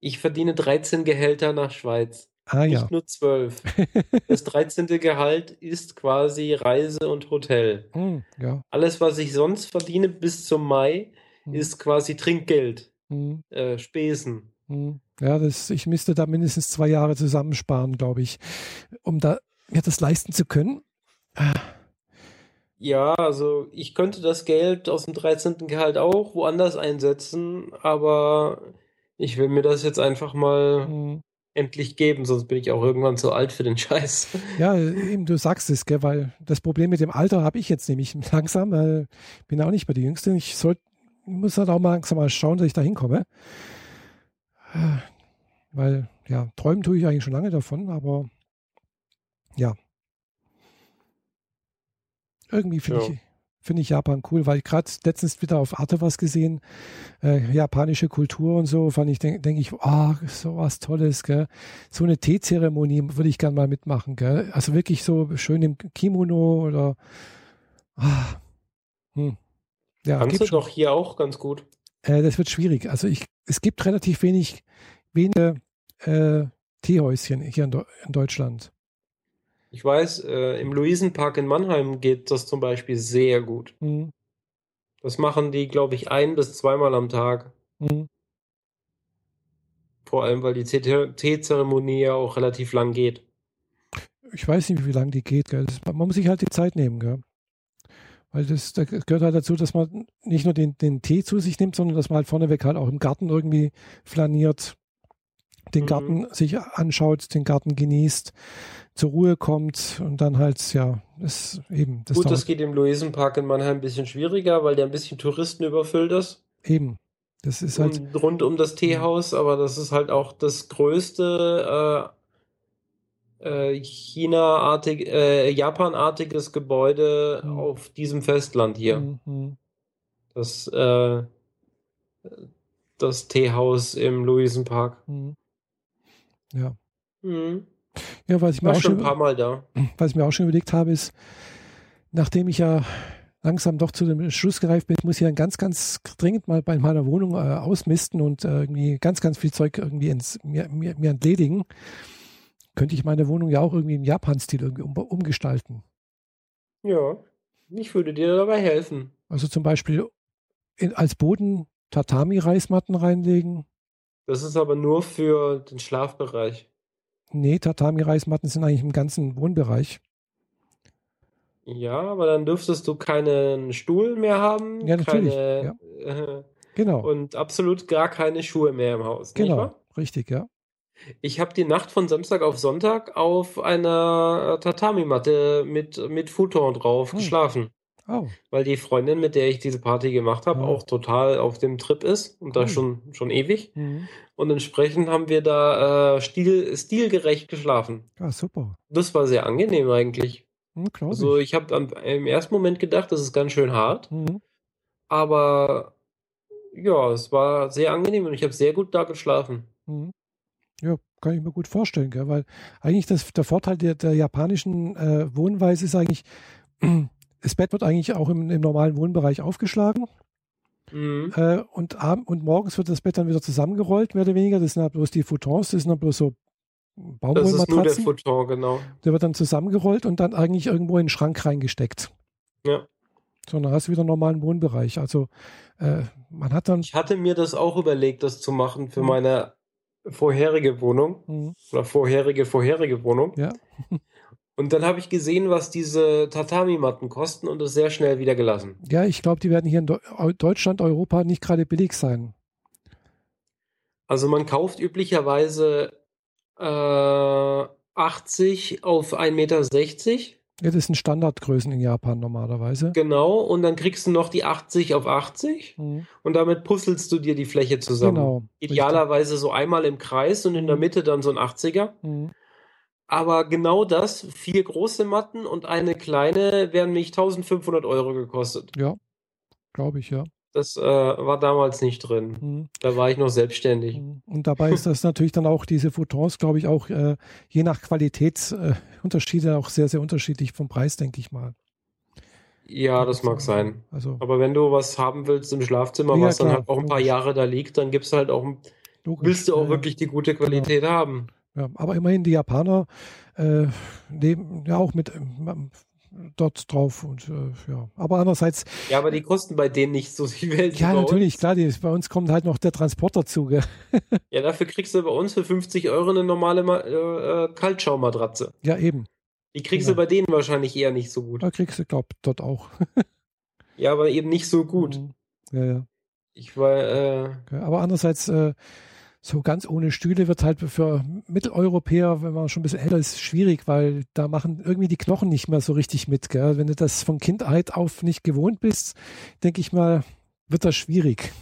Ich verdiene 13 Gehälter nach Schweiz. Ah, nicht ja. nur zwölf. Das 13. Gehalt ist quasi Reise und Hotel. Mm, ja. Alles, was ich sonst verdiene bis zum Mai, mm. ist quasi Trinkgeld, mm. äh, Spesen. Ja, das, ich müsste da mindestens zwei Jahre zusammensparen, glaube ich, um da mir das leisten zu können. Ja, also ich könnte das Geld aus dem 13. Gehalt auch woanders einsetzen, aber ich will mir das jetzt einfach mal endlich geben, sonst bin ich auch irgendwann zu alt für den Scheiß. Ja, eben, du sagst es, gell, weil das Problem mit dem Alter habe ich jetzt nämlich langsam, weil ich bin auch nicht mehr die Jüngste. Ich soll, muss halt auch mal langsam mal schauen, dass ich da hinkomme. Weil, ja, träumen tue ich eigentlich schon lange davon, aber ja. Irgendwie finde ja. ich, finde ich Japan cool, weil ich gerade letztens wieder auf Arte was gesehen, äh, japanische Kultur und so, fand ich, denke denk ich, oh, so was Tolles, gell. So eine Teezeremonie würde ich gern mal mitmachen, gell. Also wirklich so schön im Kimono oder, ah, hm. Ja, Kannst du doch hier auch ganz gut. Äh, das wird schwierig. Also ich, es gibt relativ wenig, wenige äh, Teehäuschen hier in, in Deutschland. Ich weiß, äh, im Luisenpark in Mannheim geht das zum Beispiel sehr gut. Mhm. Das machen die, glaube ich, ein bis zweimal am Tag. Mhm. Vor allem, weil die Teezeremonie ja auch relativ lang geht. Ich weiß nicht, wie lange die geht. Das, man muss sich halt die Zeit nehmen. Gell? Weil das, das, gehört halt dazu, dass man nicht nur den, den Tee zu sich nimmt, sondern dass man halt vorneweg halt auch im Garten irgendwie flaniert, den mhm. Garten sich anschaut, den Garten genießt zur Ruhe kommt und dann halt, ja, ist eben. Das Gut, das geht im Luisenpark in Mannheim ein bisschen schwieriger, weil der ein bisschen Touristen überfüllt ist. Eben. Das ist halt. Und rund um das Teehaus, aber das ist halt auch das größte äh, äh, China-artig, äh, Japan-artiges Gebäude mhm. auf diesem Festland hier. Mhm. Das, äh, das Teehaus im Luisenpark. Mhm. Ja. Mhm. Ja, was ich, mir auch schon, ein paar Mal da. was ich mir auch schon überlegt habe, ist, nachdem ich ja langsam doch zu dem Schluss gereift bin, ich muss hier ganz, ganz dringend mal bei meiner Wohnung äh, ausmisten und äh, irgendwie ganz, ganz viel Zeug irgendwie ins, mir, mir, mir entledigen, könnte ich meine Wohnung ja auch irgendwie im Japan-Stil irgendwie um, umgestalten. Ja, ich würde dir dabei helfen. Also zum Beispiel in, als Boden Tatami-Reismatten reinlegen, Das ist aber nur für den Schlafbereich. Nee, Tatami-Reismatten sind eigentlich im ganzen Wohnbereich. Ja, aber dann dürftest du keinen Stuhl mehr haben, Ja, natürlich, keine, äh, Genau, und absolut gar keine Schuhe mehr im Haus, genau, richtig, ja. Ich habe die Nacht von Samstag auf Sonntag auf einer Tatami-Matte mit, mit Futon drauf Hm. geschlafen, Oh, weil die Freundin, mit der ich diese Party gemacht habe, Ja. auch total auf dem Trip ist und da schon, schon ewig. mhm. Und entsprechend haben wir da äh, stil, stilgerecht geschlafen. ja, super. Das war sehr angenehm eigentlich. Hm, Glaube Also ich. ich habe im ersten Moment gedacht, das ist ganz schön hart, Mhm. aber ja, es war sehr angenehm und ich habe sehr gut da geschlafen. Mhm. Ja, kann ich mir gut vorstellen, gell? weil eigentlich das, der Vorteil der, der japanischen äh, Wohnweise ist eigentlich, das Bett wird eigentlich auch im, im normalen Wohnbereich aufgeschlagen Mhm. äh, und, abend, und morgens wird das Bett dann wieder zusammengerollt, mehr oder weniger. Das sind halt bloß die Futons, das sind halt bloß so Das ist nur der Baumwollmatratzen. Futon, genau. Der wird dann zusammengerollt und dann eigentlich irgendwo in den Schrank reingesteckt. Ja. So, dann hast du wieder einen normalen Wohnbereich. Also äh, man hat dann, Ich hatte mir das auch überlegt, das zu machen für Mhm. meine vorherige Wohnung Mhm. oder vorherige, vorherige Wohnung. ja, Und dann habe ich gesehen, was diese Tatami-Matten kosten und es sehr schnell wieder gelassen. ja, ich glaube, die werden hier in Deu- Eu- Deutschland, Europa nicht gerade billig sein. Also man kauft üblicherweise äh, 80 auf 1,60 Meter. Ja, das sind Standardgrößen in Japan normalerweise. Genau, und dann kriegst du noch die 80 auf 80 Mhm. und damit puzzelst du dir die Fläche zusammen. Genau. Idealerweise so einmal im Kreis und in der Mhm. Mitte dann so ein 80er. Mhm. Aber genau das, vier große Matten und eine kleine, werden mich 1500 Euro gekostet. Ja, glaube ich, ja. Das äh, war damals nicht drin. Mhm. Da war ich noch selbstständig. Mhm. Und dabei ist das natürlich dann auch, diese Futons, glaube ich, auch äh, je nach Qualitätsunterschiede äh, auch sehr, sehr unterschiedlich vom Preis, denke ich mal. Ja, das mag sein. Also Aber wenn du was haben willst im Schlafzimmer, Ja, was dann klar, halt auch ein paar logisch. Jahre da liegt, dann gibst du halt auch, logisch. willst du auch wirklich die gute Qualität haben. Ja, aber immerhin die Japaner äh, leben ja auch mit ähm, dort drauf und äh, ja. Aber andererseits, Ja, aber die kosten bei denen nicht so viel Welt ja, natürlich, uns. klar, die, bei uns kommt halt noch der Transport dazu. Gell? Ja, dafür kriegst du bei uns für 50 Euro eine normale Ma äh, äh, Kaltschaummatratze. Ja, eben. Die kriegst Genau. du bei denen wahrscheinlich eher nicht so gut. Da kriegst du, glaub dort auch. Ja, aber eben nicht so gut. Mhm. Ja, ja. Ich war, äh, Aber andererseits, äh, so ganz ohne Stühle wird halt für Mitteleuropäer, wenn man schon ein bisschen älter ist, schwierig, weil da machen irgendwie die Knochen nicht mehr so richtig mit. Gell? Wenn du das von Kindheit auf nicht gewohnt bist, denke ich mal, wird das schwierig.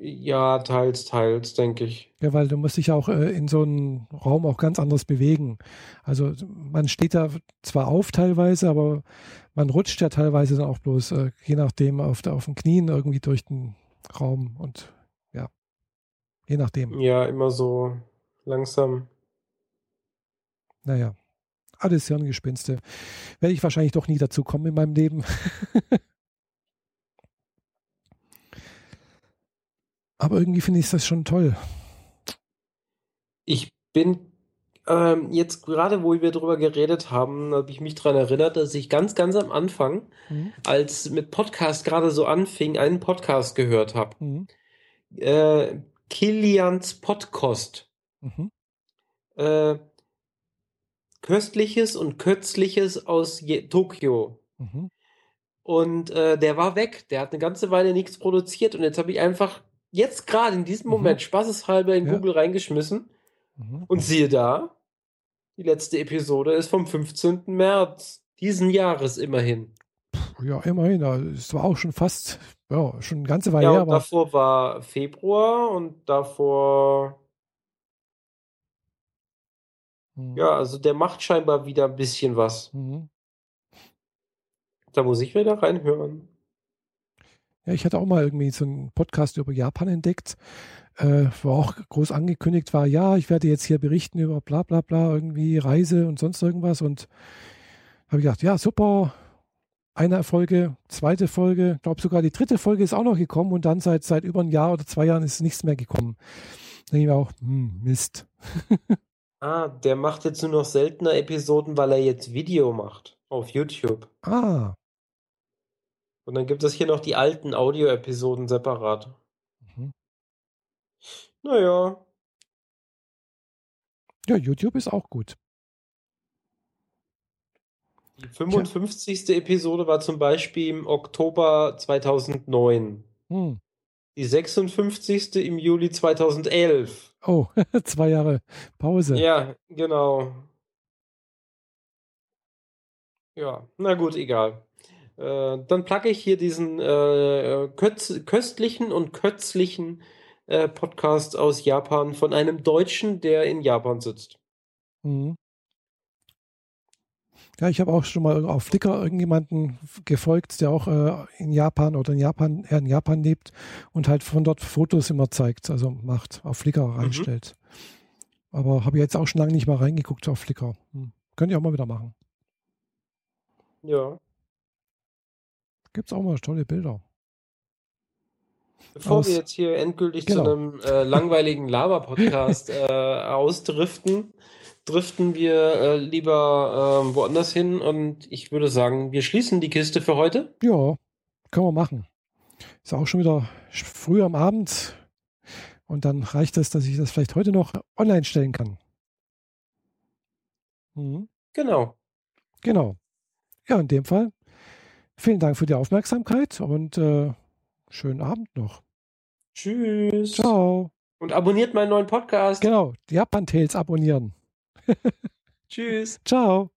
ja, teils, teils, denke ich. Ja, weil du musst dich auch äh, in so einem Raum auch ganz anders bewegen. Also man steht da zwar auf teilweise, aber man rutscht ja teilweise dann auch bloß, äh, je nachdem, auf, der, auf den Knien irgendwie durch den Raum und ja, je nachdem. Ja, immer so langsam. Naja, alles Hirngespinste. Werde ich wahrscheinlich doch nie dazu kommen in meinem Leben. Aber irgendwie finde ich das schon toll. Ich bin ähm, jetzt gerade, wo wir drüber geredet haben, habe ich mich daran erinnert, dass ich ganz, ganz am Anfang, Mhm. als mit Podcast gerade so anfing, einen Podcast gehört habe. Mhm. Äh, Kilians Podcast. Mhm. Äh, Köstliches und Köstliches aus Je Tokio. Mhm. Und äh, der war weg. Der hat eine ganze Weile nichts produziert. Und jetzt habe ich einfach jetzt gerade in diesem Mhm. Moment spaßeshalber in Ja. Google reingeschmissen. Mhm. Und siehe da, die letzte Episode ist vom 15. März diesen Jahres immerhin. Ja, immerhin. also Es war auch schon fast, ja, schon eine ganze Weile Ja, her, davor war Februar und davor, Mhm. ja, also der macht scheinbar wieder ein bisschen was. Mhm. Da muss ich wieder reinhören. Ja, ich hatte auch mal irgendwie so einen Podcast über Japan entdeckt, äh, wo auch groß angekündigt war, ja, ich werde jetzt hier berichten über bla bla bla, irgendwie Reise und sonst irgendwas. Und habe ich gedacht, ja, super. Eine Folge, zweite Folge, glaube sogar die dritte Folge ist auch noch gekommen und dann seit, seit über ein Jahr oder zwei Jahren ist nichts mehr gekommen. Da denke ich mir auch, hm, Mist. Ah, der macht jetzt nur noch seltener Episoden, weil er jetzt Video macht auf YouTube. Ah, Und dann gibt es hier noch die alten Audio-Episoden separat. mhm. Naja. Ja, YouTube ist auch gut. Die 55. Episode war zum Beispiel im Oktober 2009. Hm. Die 56. im Juli 2011. Oh, zwei Jahre Pause. Ja, genau. Ja, na gut, egal. Äh, dann placke ich hier diesen äh, köstlichen und kötzlichen äh, Podcast aus Japan von einem Deutschen, der in Japan sitzt. Mhm. Ja, ich habe auch schon mal auf Flickr irgendjemanden gefolgt, der auch äh, in Japan oder in Japan, er in Japan lebt und halt von dort Fotos immer zeigt, also macht, auf Flickr Mhm. reinstellt. Aber habe jetzt auch schon lange nicht mal reingeguckt auf Flickr. Hm. Könnt ihr auch mal wieder machen. Ja. Gibt's auch mal tolle Bilder. Bevor Aus- wir jetzt hier endgültig Genau. zu einem äh, langweiligen Laber-Podcast äh, ausdriften, driften wir äh, lieber ähm, woanders hin und ich würde sagen, wir schließen die Kiste für heute. Ja, können wir machen. Ist auch schon wieder früh am Abend und dann reicht es, dass ich das vielleicht heute noch online stellen kann. Mhm. Genau. Genau. Ja, in dem Fall vielen Dank für die Aufmerksamkeit und äh, schönen Abend noch. Tschüss. Ciao. Und abonniert meinen neuen Podcast. Genau, Japan Tales abonnieren. Tschüss. Ciao.